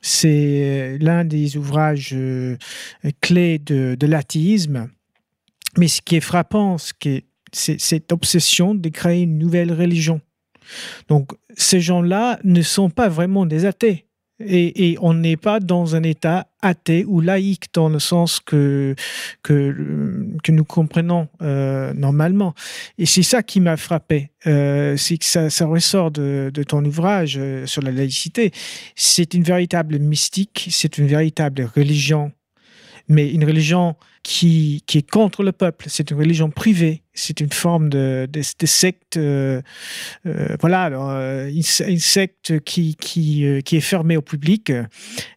c'est l'un des ouvrages euh, clés de, de l'athéisme. Mais ce qui est frappant, c'est cette obsession de créer une nouvelle religion. Donc, ces gens-là ne sont pas vraiment des athées. Et, on n'est pas dans un État athée ou laïque dans le sens que, que, nous comprenons euh, normalement. Et c'est ça qui m'a frappé. Euh, c'est que ça, ressort de, de, ton ouvrage euh, sur la laïcité. C'est une véritable mystique, c'est une véritable religion, mais une religion qui, qui est contre le peuple. C'est une religion privée. c'est une forme de, secte, euh, euh, voilà, alors, euh, une, secte qui, qui, qui est fermée au public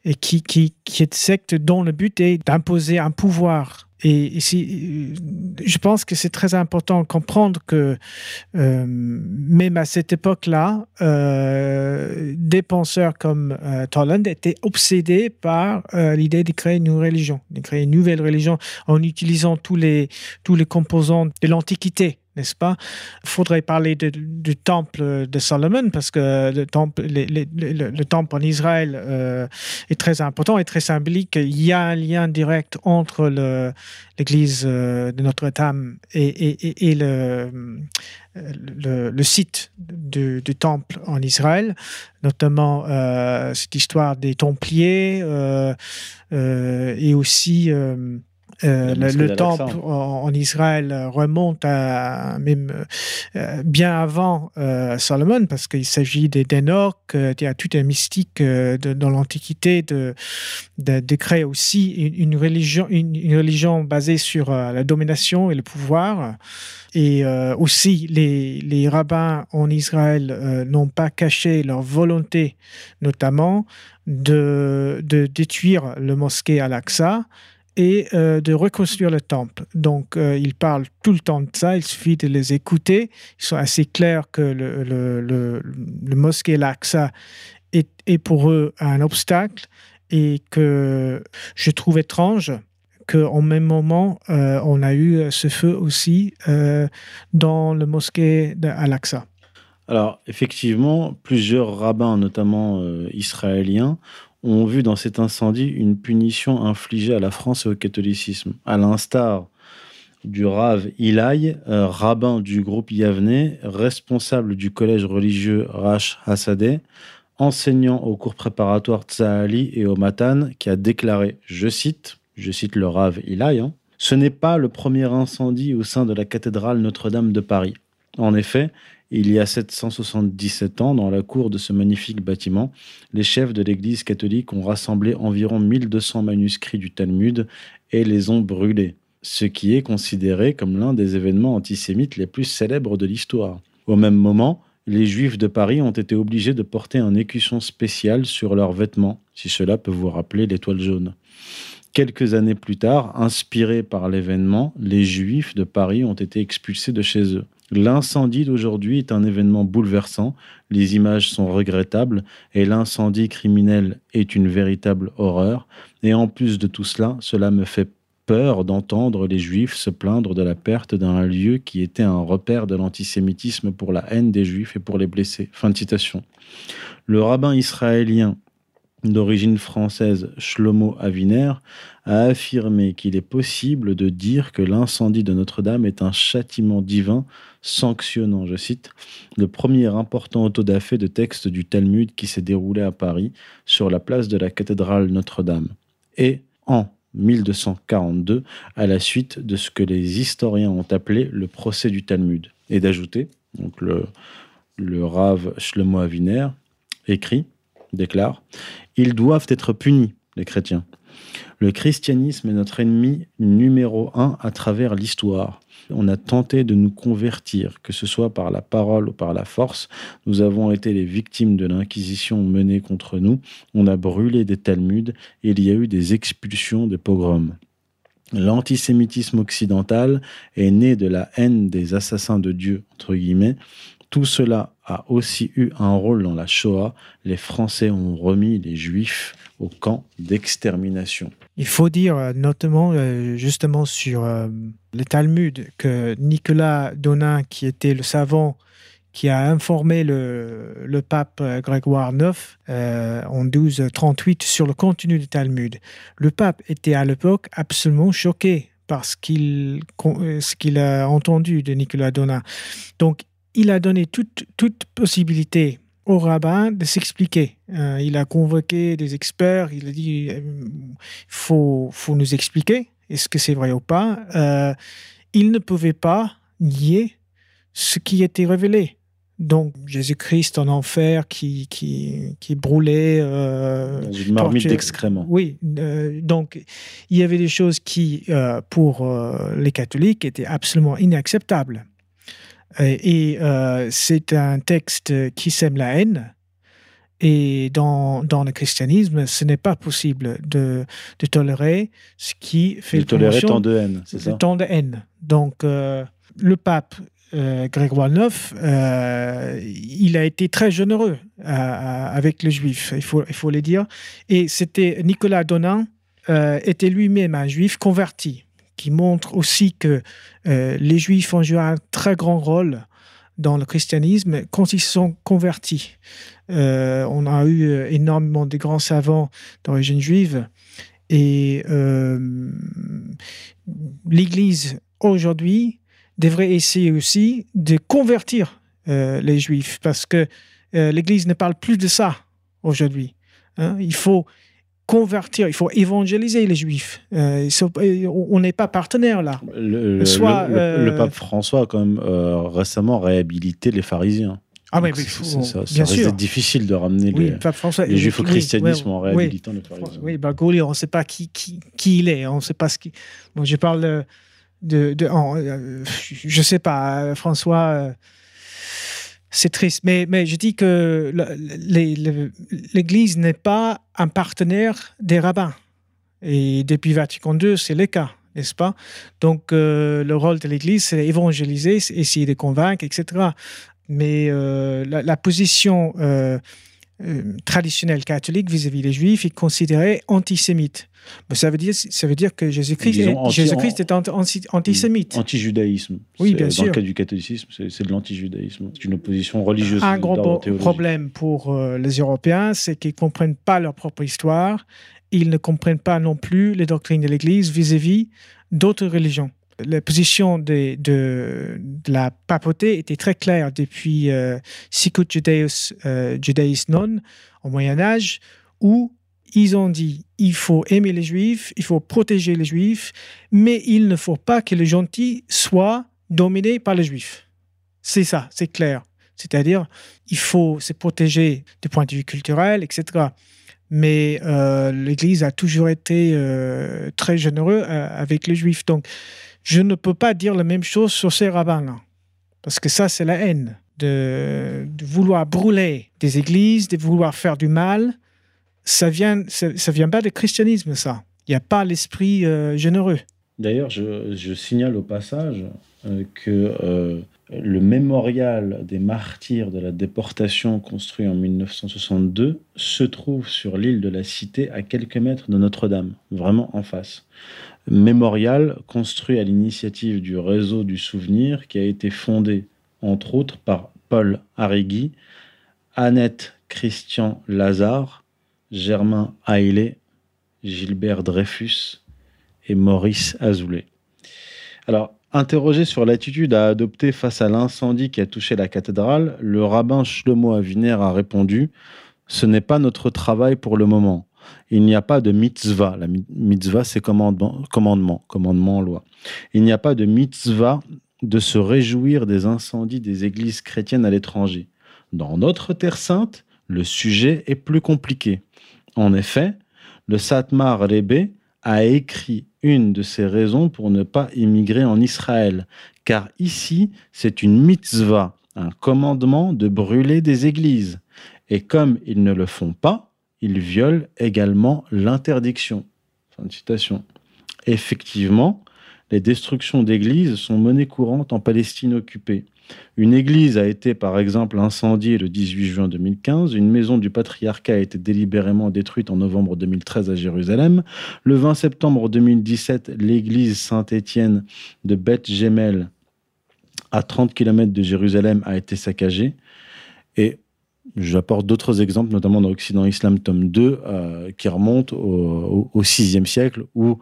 et qui, qui, qui est une secte dont le but est d'imposer un pouvoir. Et, et si- je pense que c'est très important de comprendre que euh, même à cette époque-là, euh, des penseurs comme euh, Toland étaient obsédés par euh, l'idée de créer une nouvelle religion, de créer une nouvelle religion en utilisant tous les, tous les composants de l'Antiquité. N'est-ce pas? Faudrait parler de- du temple de Salomon parce que le temple, le, le temple en Israël euh, est très important et très symbolique. Il y a un lien direct entre l'église euh, de Notre-Dame et, et- le, le, site du, temple en Israël, notamment euh, cette histoire des Templiers euh, euh, et aussi euh, euh, le, temple en, en Israël remonte à même euh, bien avant euh, Salomon parce qu'il s'agit des- d'Enoch, euh, il y a toute une mystique euh, de- dans l'Antiquité de, de, de créer aussi une, une religion, une, une religion basée sur euh, la domination et le pouvoir. Et euh, aussi, les, les rabbins en Israël euh, n'ont pas caché leur volonté, notamment, de, de détruire le mosquée Al-Aqsa et euh, de reconstruire le temple. Donc, euh, ils parlent tout le temps de ça, il suffit de les écouter. Ils sont assez clairs que le, le, le, mosquée Al-Aqsa est, pour eux un obstacle et que je trouve étrange qu'en même moment, euh, on a eu ce feu aussi dans le mosquée d'Al-Aqsa.
Alors, effectivement, plusieurs rabbins, notamment israéliens, ont vu dans cet incendie une punition infligée à la France et au catholicisme, à l'instar du Rav Ilaï, euh, rabbin du groupe Yavne, responsable du collège religieux Rash Hassadeh, enseignant au cours préparatoire Tsahali et au Matan, qui a déclaré, je cite, je cite le Rav Ilaï, hein, ce n'est pas le premier incendie au sein de la cathédrale Notre-Dame de Paris. En effet, il y a 777 ans, dans la cour de ce magnifique bâtiment, les chefs de l'Église catholique ont rassemblé environ 1200 manuscrits du Talmud et les ont brûlés, ce qui est considéré comme l'un des événements antisémites les plus célèbres de l'histoire. Au même moment, les Juifs de Paris ont été obligés de porter un écusson spécial sur leurs vêtements, si cela peut vous rappeler l'étoile jaune. Quelques années plus tard, inspirés par l'événement, les Juifs de Paris ont été expulsés de chez eux. L'incendie d'aujourd'hui est un événement bouleversant, les images sont regrettables et l'incendie criminel est une véritable horreur. Et en plus de tout cela, cela me fait peur d'entendre les Juifs se plaindre de la perte d'un lieu qui était un repère de l'antisémitisme pour la haine des Juifs et pour les blessés. Fin de citation. Le rabbin israélien d'origine française Shlomo Aviner a affirmé qu'il est possible de dire que l'incendie de Notre-Dame est un châtiment divin sanctionnant, je cite, le premier important autodafé de texte du Talmud qui s'est déroulé à Paris sur la place de la cathédrale Notre-Dame. Et en 1242, à la suite de ce que les historiens ont appelé le procès du Talmud. Et d'ajouter, donc le, le Rav Shlomo Aviner écrit, déclare, ils doivent être punis, les chrétiens. Le christianisme est notre ennemi numéro un à travers l'histoire. On a tenté de nous convertir, que ce soit par la parole ou par la force. Nous avons été les victimes de l'inquisition menée contre nous. On a brûlé des Talmuds et il y a eu des expulsions, des pogroms. L'antisémitisme occidental est né de la haine des assassins de Dieu, entre guillemets. Tout cela a aussi eu un rôle dans la Shoah. Les Français ont remis les Juifs au camp d'extermination.
Il faut dire euh, notamment euh, justement sur euh, le Talmud que Nicolas Donin, qui était le savant qui a informé le, pape Grégoire IX en 1238 sur le contenu du Talmud. Le pape était à l'époque absolument choqué par ce qu'il con- ce qu'il a entendu de Nicolas Donin. Donc, il a donné toute, toute possibilité au rabbin de s'expliquer. Euh, il a convoqué des experts, il a dit il faut, faut nous expliquer, est-ce que c'est vrai ou pas? Euh, il ne pouvait pas nier ce qui était révélé. Donc Jésus-Christ en enfer qui, qui, qui brûlait. Euh,
Dans une marmite d'excréments.
Oui, euh, donc il y avait des choses qui, euh, pour euh, les catholiques, étaient absolument inacceptables. Et, et, euh, c'est un texte qui sème la haine. Et dans, dans le christianisme, ce n'est pas possible de, de tolérer ce qui fait
tolérait
promotion
tant de haine, c'est ça?
tant de haine. Donc, euh, le pape euh, Grégoire IX, euh, il a été très généreux euh, avec les Juifs, il faut, il faut le dire. Et c'était Nicolas Donin, euh, était lui-même un Juif converti, qui montre aussi que euh, les Juifs ont joué un très grand rôle dans le christianisme quand ils se sont convertis. Euh, on a eu euh, énormément de grands savants d'origine juive et l'Église aujourd'hui devrait essayer aussi de convertir les Juifs parce que l'Église ne parle plus de ça aujourd'hui. hein. Il faut convertir, il faut évangéliser les Juifs. Euh, on n'est pas partenaire là.
Le,
Soit,
le-
euh,
le pape François a quand même euh, récemment réhabilité les pharisiens.
Ah oui,
Donc,
oui,
c'est-
faut-
ça, ça
bien
risque
sûr.
difficile de ramener
Oui,
les,
le pape François.
les juifs au
oui,
christianisme
ouais,
en
oui.
réhabilitant les pharisiens.
Oui, Bergoglio, on ne sait pas qui, qui, qui il est. On ne sait pas ce qui. Bon, je parle de. de, de- en- je ne sais pas, François. Euh, c'est triste. Mais, mais je dis que l'Église n'est pas un partenaire des rabbins. Et depuis Vatican II, c'est le cas, n'est-ce pas? Donc, euh, le rôle de l'Église, c'est évangéliser, essayer de convaincre, etc. Mais euh, la, la position euh, traditionnelle catholique vis-à-vis des Juifs est considérée antisémite. Mais ça veut dire, ça veut dire que Jésus-Christ est,
anti-
Jésus-Christ est anti- anti- antisémite.
Anti-judaïsme.
Oui, bien
Dans
sûr.
le cas du catholicisme, c'est de l'anti-judaïsme. C'est une opposition religieuse.
Un gros problème pour euh, les Européens, c'est qu'ils ne comprennent pas leur propre histoire. Ils ne comprennent pas non plus les doctrines de l'Église vis-à-vis d'autres religions. La position de, la papauté était très claire depuis euh, Sicut Judaeus, euh, Judaeis Non, au Moyen-Âge, où ils ont dit il faut aimer les Juifs, il faut protéger les Juifs, mais il ne faut pas que les gentils soient dominés par les Juifs. C'est ça, c'est clair. C'est-à-dire, il faut se protéger du point de vue culturel, etc. Mais euh, l'Église a toujours été euh, très généreux euh, avec les Juifs. Donc, je ne peux pas dire la même chose sur ces rabbins-là. Parce que ça, c'est la haine. De, vouloir brûler des églises, de vouloir faire du mal, ça vient, ça, vient pas du christianisme, ça. Il n'y a pas l'esprit euh, généreux.
D'ailleurs, je, je signale au passage euh, que euh, le mémorial des martyrs de la déportation construit en 1962 se trouve sur l'île de la Cité à quelques mètres de Notre-Dame, vraiment en face. Mémorial construit à l'initiative du réseau du souvenir qui a été fondé entre autres par Paul Arrigui, Annette Christian Lazare, Germain Haïlé, Gilbert Dreyfus et Maurice Azoulay. Alors, interrogé sur l'attitude à adopter face à l'incendie qui a touché la cathédrale, le rabbin Shlomo Aviner a répondu Ce n'est pas notre travail pour le moment. Il n'y a pas de mitzvah. La mi- mitzvah, c'est commandement, commandement, commandement, loi. Il n'y a pas de mitzvah de se réjouir des incendies des églises chrétiennes à l'étranger. Dans notre Terre sainte, le sujet est plus compliqué. En effet, le Satmar Rebbe a écrit une de ses raisons pour ne pas immigrer en Israël, car ici, c'est une mitzvah, un commandement de brûler des églises. Et comme ils ne le font pas, ils violent également l'interdiction. Effectivement, les destructions d'églises sont monnaie courante en Palestine occupée. Une église a été par exemple incendiée le 18 juin 2015, une maison du patriarcat a été délibérément détruite en novembre 2013 à Jérusalem, le 20 septembre 2017, l'église Saint-Étienne de Beth Gemel, à 30 km de Jérusalem, a été saccagée. Et j'apporte d'autres exemples, notamment dans Occident Islam, tome 2, euh, qui remonte au, 6e siècle, où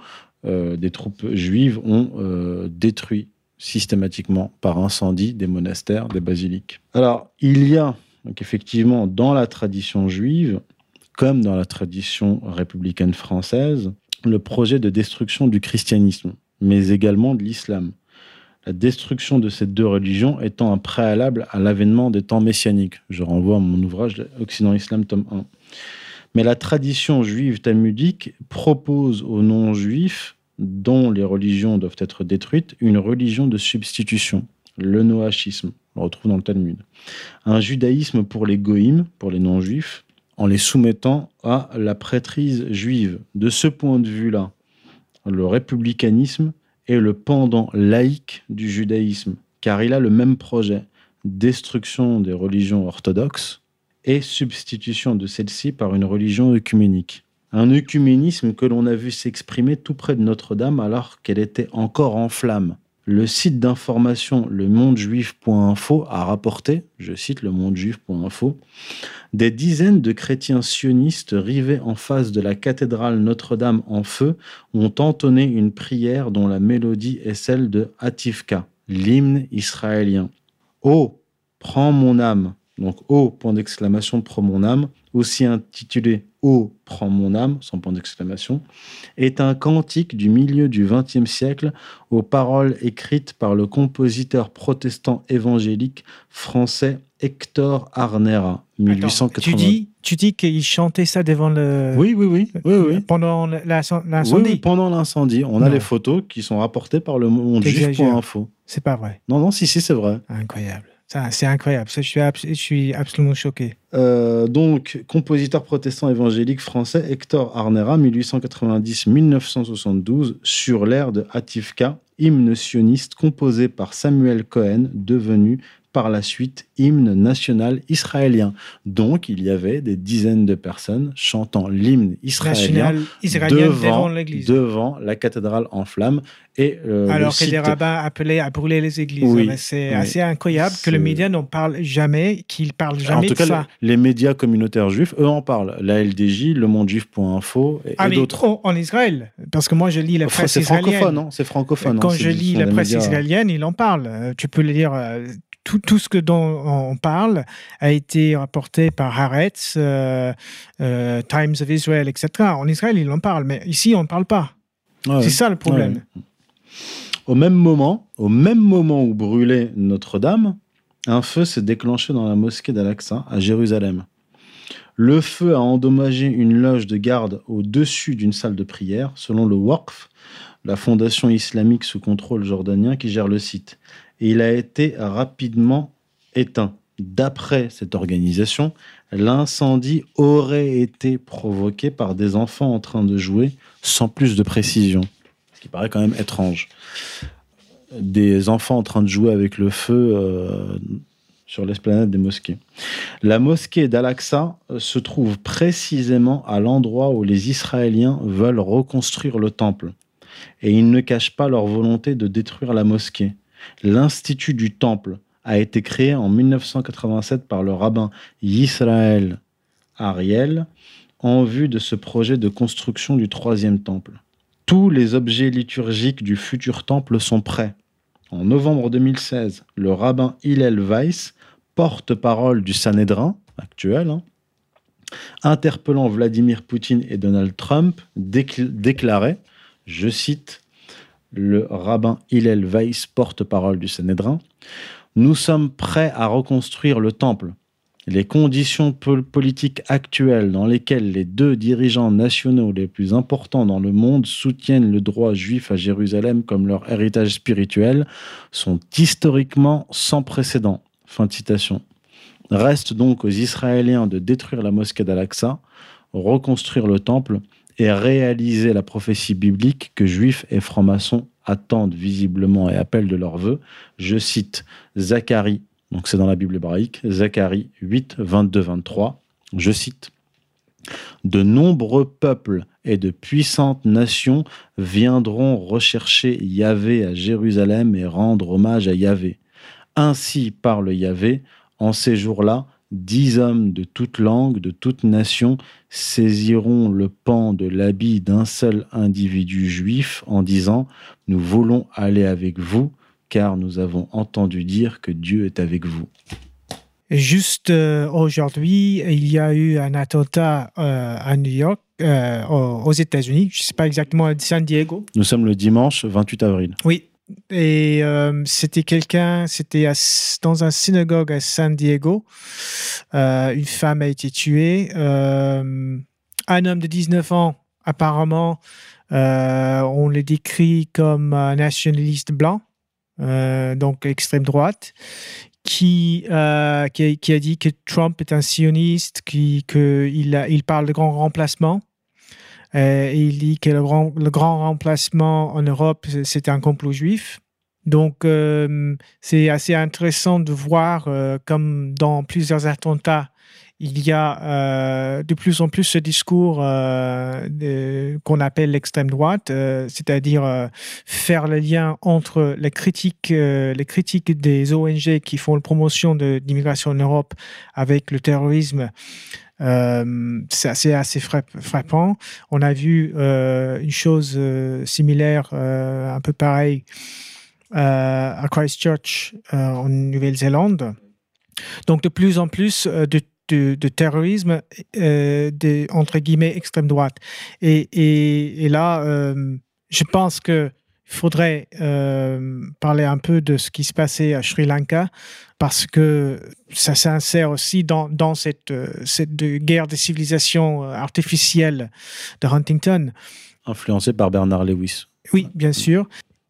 euh, des troupes juives ont euh, détruit systématiquement par incendie des monastères, des basiliques. Alors, il y a donc effectivement dans la tradition juive, comme dans la tradition républicaine française, le projet de destruction du christianisme, mais également de l'islam. La destruction de ces deux religions étant un préalable à l'avènement des temps messianiques. Je renvoie à mon ouvrage Occident Islam, tome 1. Mais la tradition juive talmudique propose aux non-juifs, dont les religions doivent être détruites, une religion de substitution, le noachisme. On le retrouve dans le Talmud. Un judaïsme pour les goïms, pour les non-juifs, en les soumettant à la prêtrise juive. De ce point de vue-là, le républicanisme le pendant laïque du judaïsme, car il a le même projet, destruction des religions orthodoxes et substitution de celles-ci par une religion œcuménique. Un œcuménisme que l'on a vu s'exprimer tout près de Notre-Dame alors qu'elle était encore en flammes. Le site d'information lemondejuif.info a rapporté, je cite lemondejuif.info, des dizaines de chrétiens sionistes rivés en face de la cathédrale Notre-Dame en feu ont entonné une prière dont la mélodie est celle de Hatifka, l'hymne israélien. Oh, prends mon âme, donc oh, point d'exclamation, prends mon âme, aussi intitulé Oh, prends mon âme, sans point d'exclamation, est un cantique du milieu du XXe siècle aux paroles écrites par le compositeur protestant évangélique français Hector Arnera, 1880.
Tu dis, tu dis qu'il chantait ça devant le.
Oui, oui, oui. oui, oui.
Pendant l'incendie.
Oui, oui, pendant l'incendie. On a les photos qui sont rapportées par le monde juif.info.
C'est pas vrai.
Non, non, si, si, c'est vrai.
Incroyable. C'est incroyable. Je suis absolument choqué.
Euh, donc, compositeur protestant évangélique français Hector Arnera, 1890-1972, sur l'air de Hatifka, hymne sioniste composé par Samuel Cohen, devenu par la suite hymne national israélien. Donc, il y avait des dizaines de personnes chantant l'hymne israélien
National israélien devant,
devant, la cathédrale en flammes. Et, euh,
Alors que des
site-
rabbins appelaient à brûler les églises.
Oui,
Mais C'est
oui.
assez incroyable que le
C'est-
média n'en parle jamais, qu'il parle
En
jamais
tout
de
cas,
ça.
les, les médias communautaires juifs, eux en parlent. La LDJ, le monde juif.info et,
Ah,
et d'autres.
en, en Israël, parce que moi je lis la presse
c'est francophone,
israélienne.
non C'est francophone.
Quand
hein,
je
c'est-
lis la
des
presse
médias-
israélienne, il en parle. Euh, Tu peux le lire. Tout, tout ce que dont on parle a été rapporté par Haaretz, euh, euh, Times of Israel, etc. En Israël, il en parle, mais ici, on ne parle pas.
Ouais.
C'est ça le problème.
Ouais. Au même moment, au même moment où brûlait Notre-Dame, un feu s'est déclenché dans la mosquée d'Al-Aqsa à Jérusalem. Le feu a endommagé une loge de garde au-dessus d'une salle de prière, selon le Waqf, la fondation islamique sous contrôle jordanien qui gère le site. Il a été rapidement éteint. D'après cette organisation, l'incendie aurait été provoqué par des enfants en train de jouer sans plus de précision. Ce qui paraît quand même étrange. Des enfants en train de jouer avec le feu euh, sur l'esplanade des mosquées. La mosquée d'Al-Aqsa euh, se trouve précisément à l'endroit où les Israéliens veulent reconstruire le temple. Et ils ne cachent pas leur volonté de détruire la mosquée. L'Institut du Temple a été créé en 1987 par le rabbin Yisraël Ariel en vue de ce projet de construction du troisième temple. Tous les objets liturgiques du futur temple sont prêts. En novembre 2016, le rabbin Hillel Weiss, porte-parole du Sanhédrin actuel, hein, interpellant Vladimir Poutine et Donald Trump, décl- déclarait, je cite le rabbin Hillel Weiss, porte-parole du Sanhédrin, Nous sommes prêts à reconstruire le temple. Les conditions pol- politiques actuelles dans lesquelles les deux dirigeants nationaux les plus importants dans le monde soutiennent le droit juif à Jérusalem comme leur héritage spirituel sont historiquement sans précédent. Reste donc aux Israéliens de détruire la mosquée d'Al-Aqsa, reconstruire le temple et réaliser la prophétie biblique que juifs et francs-maçons attendent visiblement et appellent de leur vœu. Je cite Zacharie, donc c'est dans la Bible hébraïque, Zacharie 8, 22, 23. Je cite De nombreux peuples et de puissantes nations viendront rechercher Yahvé à Jérusalem et rendre hommage à Yahvé. Ainsi parle Yahvé, en ces jours-là, dix hommes de toute langue, de toute nation, saisiront le pan de l'habit d'un seul individu juif en disant Nous voulons aller avec vous, car nous avons entendu dire que Dieu est avec vous.
Juste euh, aujourd'hui, il y a eu un attentat euh, à New York, euh, aux aux États-Unis. Je ne sais pas exactement à San Diego.
Nous sommes le dimanche 28 avril.
Oui, Et euh, c'était quelqu'un, c'était dans un synagogue à San Diego. Euh, une femme a été tuée. Euh, un homme de 19 ans, apparemment, on le décrit comme un nationaliste blanc, donc extrême droite, qui, qui, a, dit que Trump est un sioniste, qui, que il, a- il parle de grand remplacement. Euh, il dit que le grand, remplacement en Europe, c'est- un complot juif. Donc, euh, c'est assez intéressant de voir, euh, comme dans plusieurs attentats, il y a de plus en plus ce discours qu'on appelle l'extrême droite, c'est-à-dire faire le lien entre les critiques des ONG qui font la promotion de l'immigration en Europe avec le terrorisme. Euh, c'est assez, assez frapp- frappant. On a vu euh, une chose euh, similaire, un peu pareil, euh, à Christchurch en Nouvelle-Zélande. Donc de plus en plus de, terrorisme de, entre guillemets extrême droite. Et, là, je pense que faudrait euh, parler un peu de ce qui se passait à Sri Lanka parce que ça s'insère aussi dans, dans cette, euh, cette guerre de civilisation euh, artificielle de Huntington.
Influencé par Bernard Lewis.
Oui, bien sûr.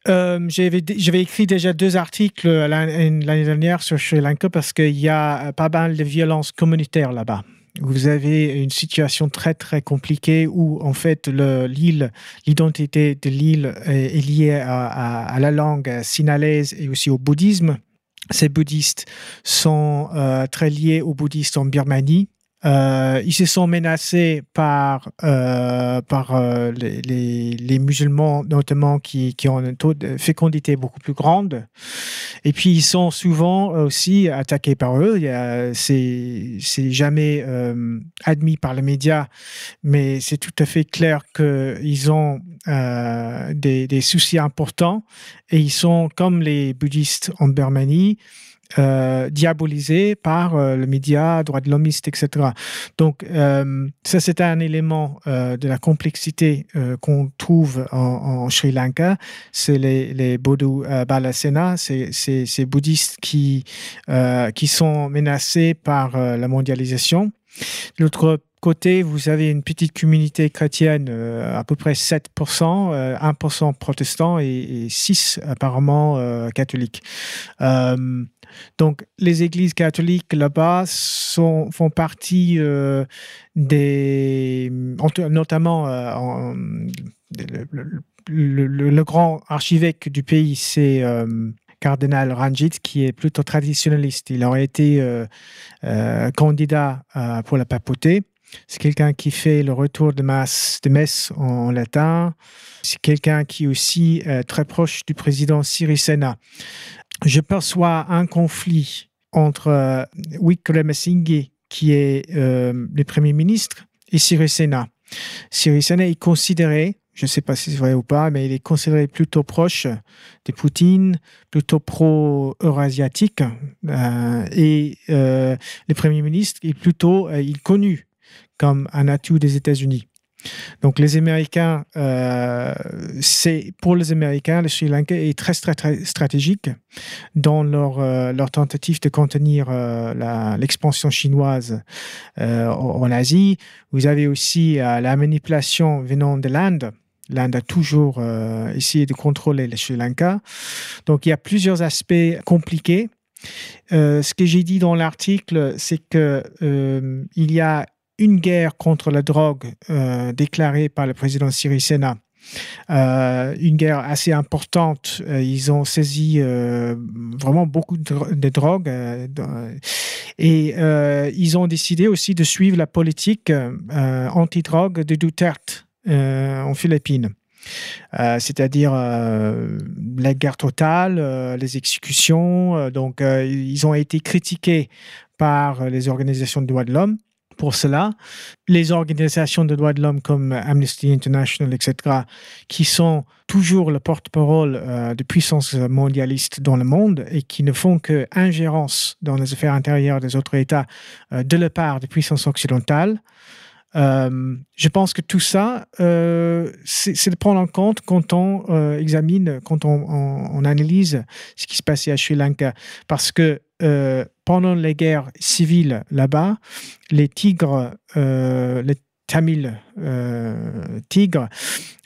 Euh, J'avais écrit déjà deux articles l'année dernière sur Sri Lanka parce qu'il y a pas mal de violences communautaires là-bas. Vous avez une situation très très compliquée où en fait le- l'île, l'identité de l'île est, liée à la langue sinalaise et aussi au bouddhisme. Ces bouddhistes sont euh, très liés aux bouddhistes en Birmanie. Euh, ils se sont menacés par, euh, par euh, les, les- les musulmans, notamment qui, qui ont un taux de fécondité beaucoup plus grande. Et puis, ils sont souvent aussi attaqués par eux. C'est jamais euh, admis par les médias, mais c'est tout à fait clair qu'ils ont euh, des, des soucis importants et ils sont comme les bouddhistes en Birmanie euh, diabolisés par euh, le média, droits de l'homiste, etc. Donc, euh, ça, c'est un élément euh, de la complexité euh, qu'on trouve en, en Sri Lanka. C'est les, les Bodhu euh, Balasena, c'est ces bouddhistes qui, qui sont menacés par la mondialisation. L'autre côté, vous avez une petite communauté chrétienne, euh, à peu près 7%, euh, 1% protestants et, et 6 apparemment euh, catholiques. Donc, les églises catholiques là-bas font partie euh, des, en- notamment euh, en- le, grand archevêque du pays, c'est euh, cardinal Ranjit, qui est plutôt traditionnaliste. Il aurait été candidat pour la papauté. C'est quelqu'un qui fait le retour de, masse, de messe en latin. C'est quelqu'un qui est aussi très proche du président Sirisena. Je perçois un conflit entre euh, Wickremesinghe, qui est euh, le premier ministre, et Sirisena. Sirisena est considéré, je ne sais pas si c'est vrai ou pas, mais il est considéré plutôt proche de Poutine, plutôt pro-eurasiatique. euh, et euh, le Premier ministre est plutôt euh, il connu comme un atout des États-Unis. Donc les Américains, euh, c'est pour les Américains, le Sri Lanka est très, très, stratégique dans leur, euh, leur tentative de contenir euh, l'expansion chinoise en, Asie. Vous avez aussi la manipulation venant de l'Inde. L'Inde a toujours essayé de contrôler le Sri Lanka. Donc il y a plusieurs aspects compliqués. Ce que j'ai dit dans l'article, c'est que il y a une guerre contre la drogue euh, déclarée par le président Sirisena. Euh, une guerre assez importante. Euh, ils ont saisi euh, vraiment beaucoup de, dro- de drogue dans- et ils ont décidé aussi de suivre la politique anti-drogue de Duterte en Philippines. C'est-à-dire la guerre totale, les exécutions. donc, ils ont été critiqués par les organisations de droits de l'homme pour cela. Les organisations de droits de l'homme comme Amnesty International, etc., qui sont toujours le porte-parole euh, de puissances mondialistes dans le monde et qui ne font que ingérence dans les affaires intérieures des autres États euh, de la part des puissances occidentales, Euh, je pense que tout ça, euh, c'est de prendre en compte quand on euh, examine, quand on, analyse ce qui se passait à Sri Lanka. Parce que pendant les guerres civiles là-bas, les tigres, les Tamils tigres,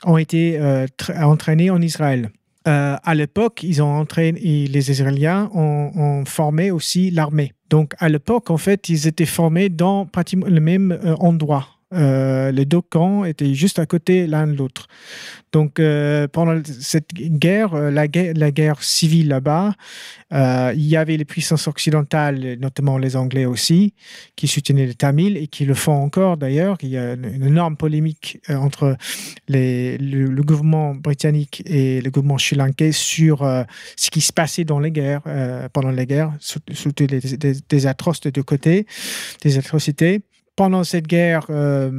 ont été entraînés en Israël. À l'époque, ils ont entraîné, les Israéliens ont, formé aussi l'armée. Donc, à l'époque, en fait, ils étaient formés dans pratiquement le même endroit. Euh, les deux camps étaient juste à côté l'un de l'autre. Donc, euh, pendant cette guerre, euh, la guerre, la guerre civile là-bas, il y avait les puissances occidentales, notamment les Anglais aussi, qui soutenaient les Tamils et qui le font encore d'ailleurs. Il y a une, énorme polémique entre le, gouvernement britannique et le gouvernement sri-lankais sur ce qui se passait dans les guerres, pendant les guerres, surtout des, des, des atrocités de côté, des atrocités pendant cette guerre, euh,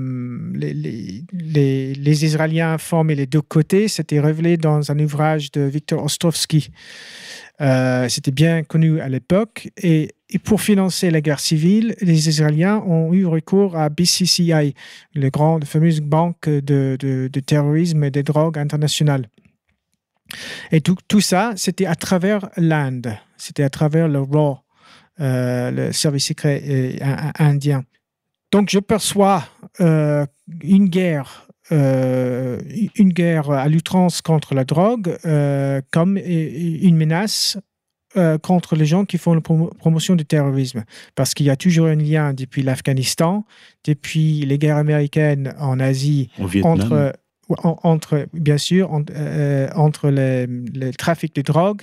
les, Israéliens formaient les deux côtés. C'était révélé dans un ouvrage de Victor Ostrovsky. Euh, C'était bien connu à l'époque. Et, pour financer la guerre civile, les Israéliens ont eu recours à BCCI, la grande fameuse banque de, terrorisme et des drogues internationales. Et tout, ça, c'était à travers l'Inde. C'était à travers le RAW, euh, le service secret indien. Donc je perçois euh, une guerre, euh, une guerre à l'outrance contre la drogue euh, comme une menace contre les gens qui font la prom promotion du terrorisme. Parce qu'il y a toujours un lien depuis l'Afghanistan, depuis les guerres américaines en Asie, entre, entre, bien sûr, en, euh, entre le trafic de drogue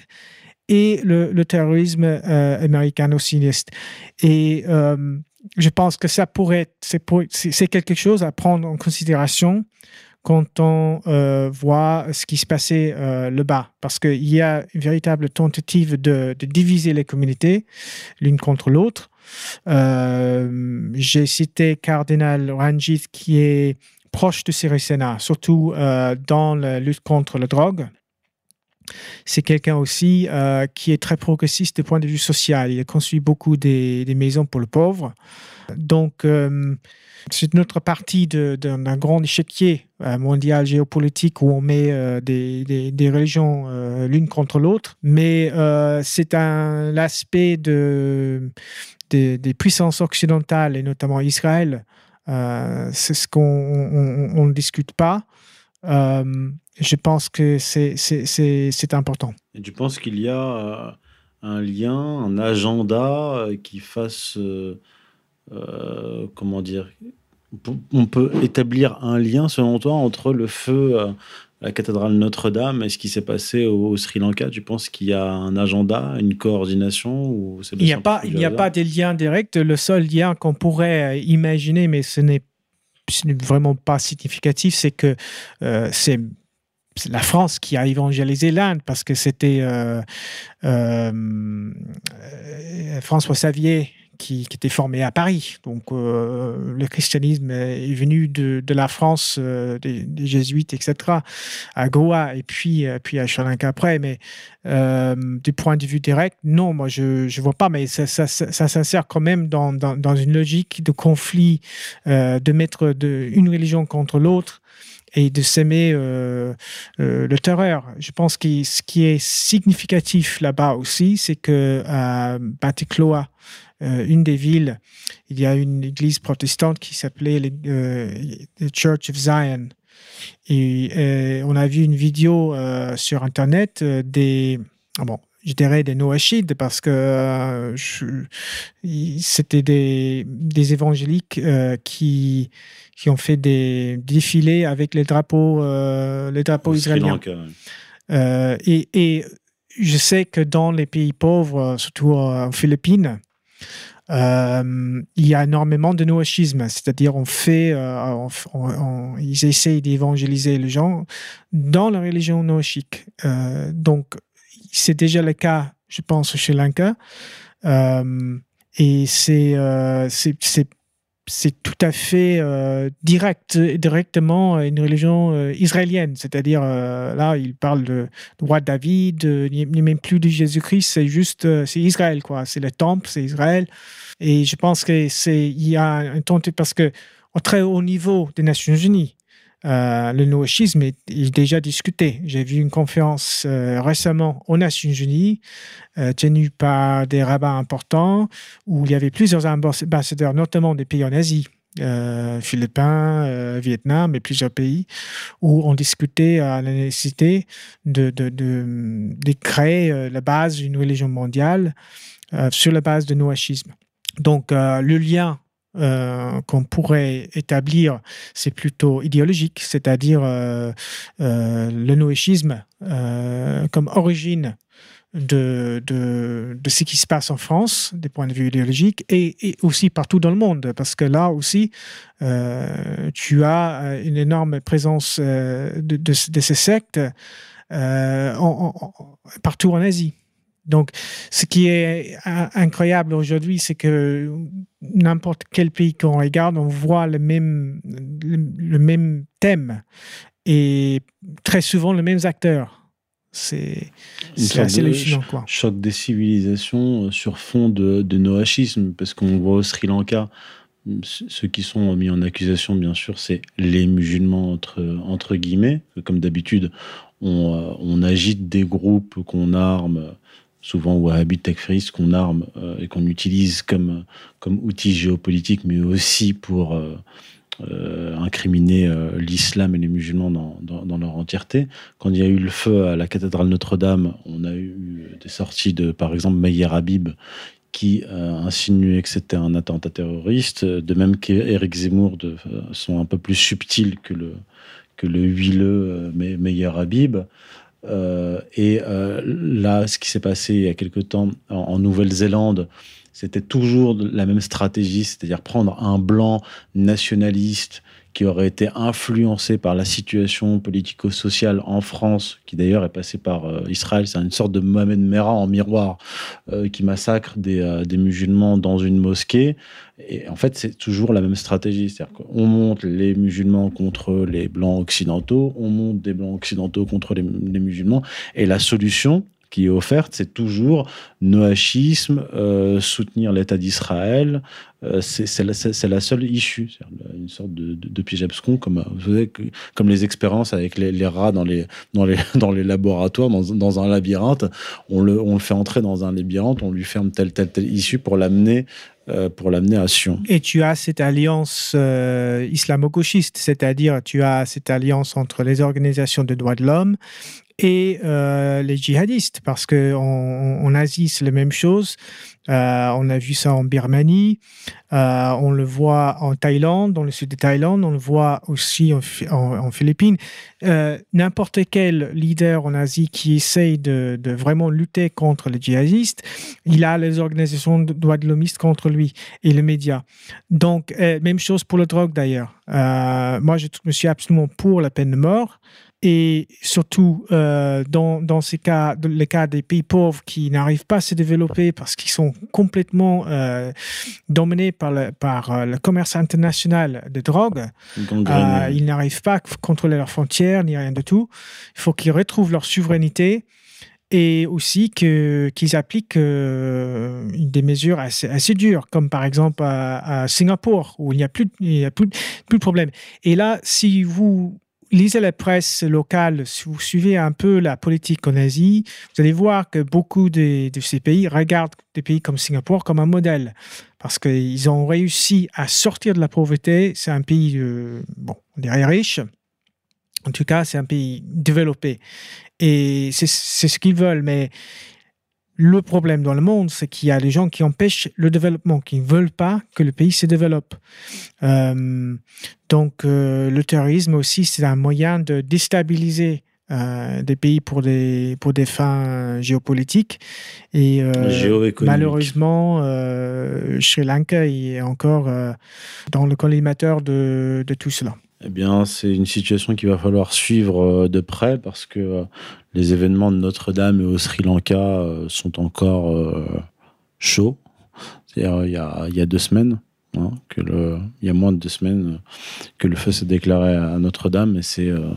et le, le terrorisme euh, américano-sioniste. Et euh, je pense que ça pourrait, c'est quelque chose à prendre en considération quand on euh, voit ce qui se passait euh, le bas, parce qu'il y a une véritable tentative de, diviser les communautés l'une contre l'autre. Euh, J'ai cité Cardinal Ranjit qui est proche de Sirisena, surtout euh, dans la lutte contre la drogue c'est quelqu'un aussi euh, qui est très progressiste du point de vue social. Il a construit beaucoup des, maisons pour le pauvre. Donc, euh, c'est notre partie d'un grand échiquier euh, mondial géopolitique où on met euh, des, religions l'une contre l'autre, mais c'est un l'aspect de, de, des puissances occidentales et notamment Israël. C'est ce qu'on ne discute pas. Euh, je pense que c'est important.
Et tu penses qu'il y a euh, un lien, un agenda euh, qui fasse, euh, comment dire, on peut établir un lien, selon toi, entre le feu à la cathédrale Notre-Dame et ce qui s'est passé au, au, Sri Lanka? Tu penses qu'il y a un agenda, une coordination ou
Il n'y a, pas, il y a pas de lien direct. Le seul lien qu'on pourrait imaginer, mais ce n'est vraiment pas significatif, c'est que euh, c'est la France qui a évangélisé l'Inde parce que c'était euh, euh, François Xavier qui, était formé à Paris. Donc euh, le christianisme est venu de, de la France, euh, des, jésuites, etc., à Goa et puis, euh, puis à Chalinka après. Mais du point de vue direct, non, moi je ne vois pas, mais ça, ça, ça, s'insère quand même dans, dans, une logique de conflit, de mettre de, une religion contre l'autre et de s'aimer le terreur. Je pense que ce qui est significatif là-bas aussi, c'est que à Batikloa, euh, une des villes, il y a une église protestante qui s'appelait euh, the Church of Zion. Et euh, on a vu une vidéo sur Internet des... Ah bon, je dirais des noachides parce que euh, c'était des, des évangéliques euh, qui, qui ont fait des défilés avec les drapeaux, euh, les drapeaux israéliens. Et, et je sais que dans les pays pauvres, surtout en Philippines, euh, il y a énormément de noachisme, c'est-à-dire on fait, euh, ils essayent d'évangéliser les gens dans la religion noachique. Euh, donc c'est déjà le cas, je pense, chez Lanka. Euh, et c'est euh, c'est tout à fait euh, direct, directement une religion euh, israélienne. C'est-à-dire, euh, là, il parle de, roi David, a même plus de Jésus-Christ, c'est juste, euh, c'est Israël, quoi. C'est le temple, c'est Israël. Et je pense que c'est, y a un temps, parce que au très haut niveau des Nations Unies. Euh, le noachisme est, déjà discuté. J'ai vu une conférence euh, récemment aux Nations Unies euh, tenue par des rabbins importants où il y avait plusieurs ambassadeurs, notamment des pays en Asie, Philippines, Vietnam et plusieurs pays, où on discutait à la nécessité de, de, créer la base d'une religion mondiale sur la base de noachisme. Donc, le lien euh, qu'on pourrait établir, c'est plutôt idéologique, c'est-à-dire euh, euh, le noéchisme comme origine de, de, de, ce qui se passe en France, des points de vue idéologiques, et, aussi partout dans le monde, parce que là aussi, tu as une énorme présence de, de, ces sectes partout en Asie. Donc, ce qui est incroyable aujourd'hui, c'est que n'importe quel pays qu'on regarde, on voit le même, le, même thème et très souvent les mêmes acteurs. C'est assez hallucinant. Quoi.
Choc des civilisations euh, sur fond de, de noachisme, parce qu'on voit au Sri Lanka, ceux qui sont mis en accusation, bien sûr, c'est les musulmans, entre, entre guillemets. Comme d'habitude, on, euh, on, agite des groupes qu'on arme souvent wahhabite takfiristes qu'on arme euh, et qu'on utilise comme, comme outil géopolitique, mais aussi pour euh, euh, incriminer l'islam et les musulmans dans, dans, leur entièreté. Quand il y a eu le feu à la cathédrale Notre-Dame, on a eu des sorties de, par exemple, Meyer Habib, qui insinuait que c'était un attentat terroriste, de même qu'Éric Zemmour de, sont un peu plus subtils que le, que le huileux Meyer Habib. Euh, et euh, là, ce qui s'est passé il y a quelque temps en, Nouvelle-Zélande, c'était toujours la même stratégie, c'est-à-dire prendre un blanc nationaliste qui aurait été influencé par la situation politico-sociale en France, qui d'ailleurs est passé par euh, Israël. C'est une sorte de Mohamed Merah en miroir qui massacre des, musulmans dans une mosquée. Et en fait, c'est toujours la même stratégie. C'est-à-dire qu'on monte les musulmans contre les blancs occidentaux, on monte des blancs occidentaux contre les, les musulmans. Et la solution, qui est offerte, c'est toujours noachisme, euh, soutenir l'État d'Israël. Euh, c'est la, seule issue, une sorte de, de, de piège abscon, comme, vous savez, comme les expériences avec les, rats dans les, dans les, laboratoires, dans, un labyrinthe. On le, fait entrer dans un labyrinthe, on lui ferme telle, telle, telle issue pour l'amener euh, pour l'amener à Sion.
Et tu as cette alliance euh, islamo-gauchiste, c'est-à-dire tu as cette alliance entre les organisations de droits de l'homme et euh, les djihadistes, parce qu'en en, Asie, c'est la même chose. Euh, on a vu ça en Birmanie, euh, on le voit en Thaïlande, dans le sud de Thaïlande, on le voit aussi en, Philippines. N'importe quel leader en Asie qui essaye de, vraiment lutter contre les djihadistes, il a les organisations de droits de l'homme contre lui et les médias. Donc, même chose pour le drogue d'ailleurs. moi, je me suis absolument pour la peine de mort et surtout euh, dans, dans ces cas, les cas des pays pauvres qui n'arrivent pas à se développer parce qu'ils sont complètement euh, dominés par le, par euh, le commerce international de drogue. ils n'arrivent pas à contrôler leurs frontières ni rien de tout. Il faut qu'ils retrouvent leur souveraineté et aussi que, qu'ils appliquent des mesures assez, assez, dures, comme par exemple à, Singapour, où il n'y a, plus, il y a plus, plus de problème. Et là, si vous lisez la presse locale, si vous suivez un peu la politique en Asie, vous allez voir que beaucoup de, ces pays regardent des pays comme Singapour comme un modèle parce qu'ils ont réussi à sortir de la pauvreté. C'est un pays, euh, bon, on dirait riche. En tout cas, c'est un pays développé. Et c'est ce qu'ils veulent. Mais le problème dans le monde, c'est qu'il y a des gens qui empêchent le développement, qui ne veulent pas que le pays se développe. Euh, donc, euh, le terrorisme aussi, c'est un moyen de déstabiliser euh, des pays pour des, pour des fins géopolitiques. Et malheureusement, Sri Lanka est encore dans le collimateur de, de tout cela.
Eh bien, c'est une situation qu'il va falloir suivre de près parce que les événements de Notre-Dame et au Sri Lanka euh, sont encore euh, chauds. C'est-à-dire, il y, a, deux semaines, hein, il y a moins de deux semaines que le feu s'est déclaré à Notre-Dame, et c'est euh,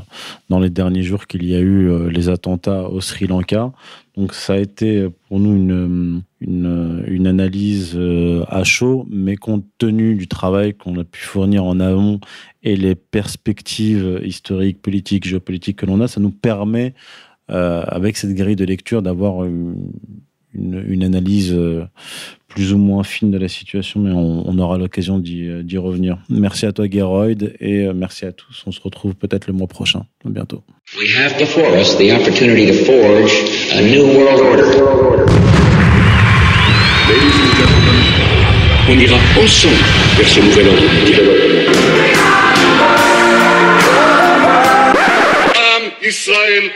dans les derniers jours qu'il y a eu euh, les attentats au Sri Lanka. Donc ça a été pour nous une, une, analyse euh, à chaud, mais compte tenu du travail qu'on a pu fournir en amont et les perspectives historiques, politiques, géopolitiques que l'on a, ça nous permet, euh, avec cette grille de lecture, d'avoir une, analyse euh, plus ou moins fine de la situation, mais on, aura l'occasion d'y revenir. Merci à toi, Geroyd, et merci à tous. On se retrouve peut-être le mois prochain. À bientôt.
We have before us the opportunity to forge a new world order.
On ira ensemble vers ce nouvel ordre. Am Israël.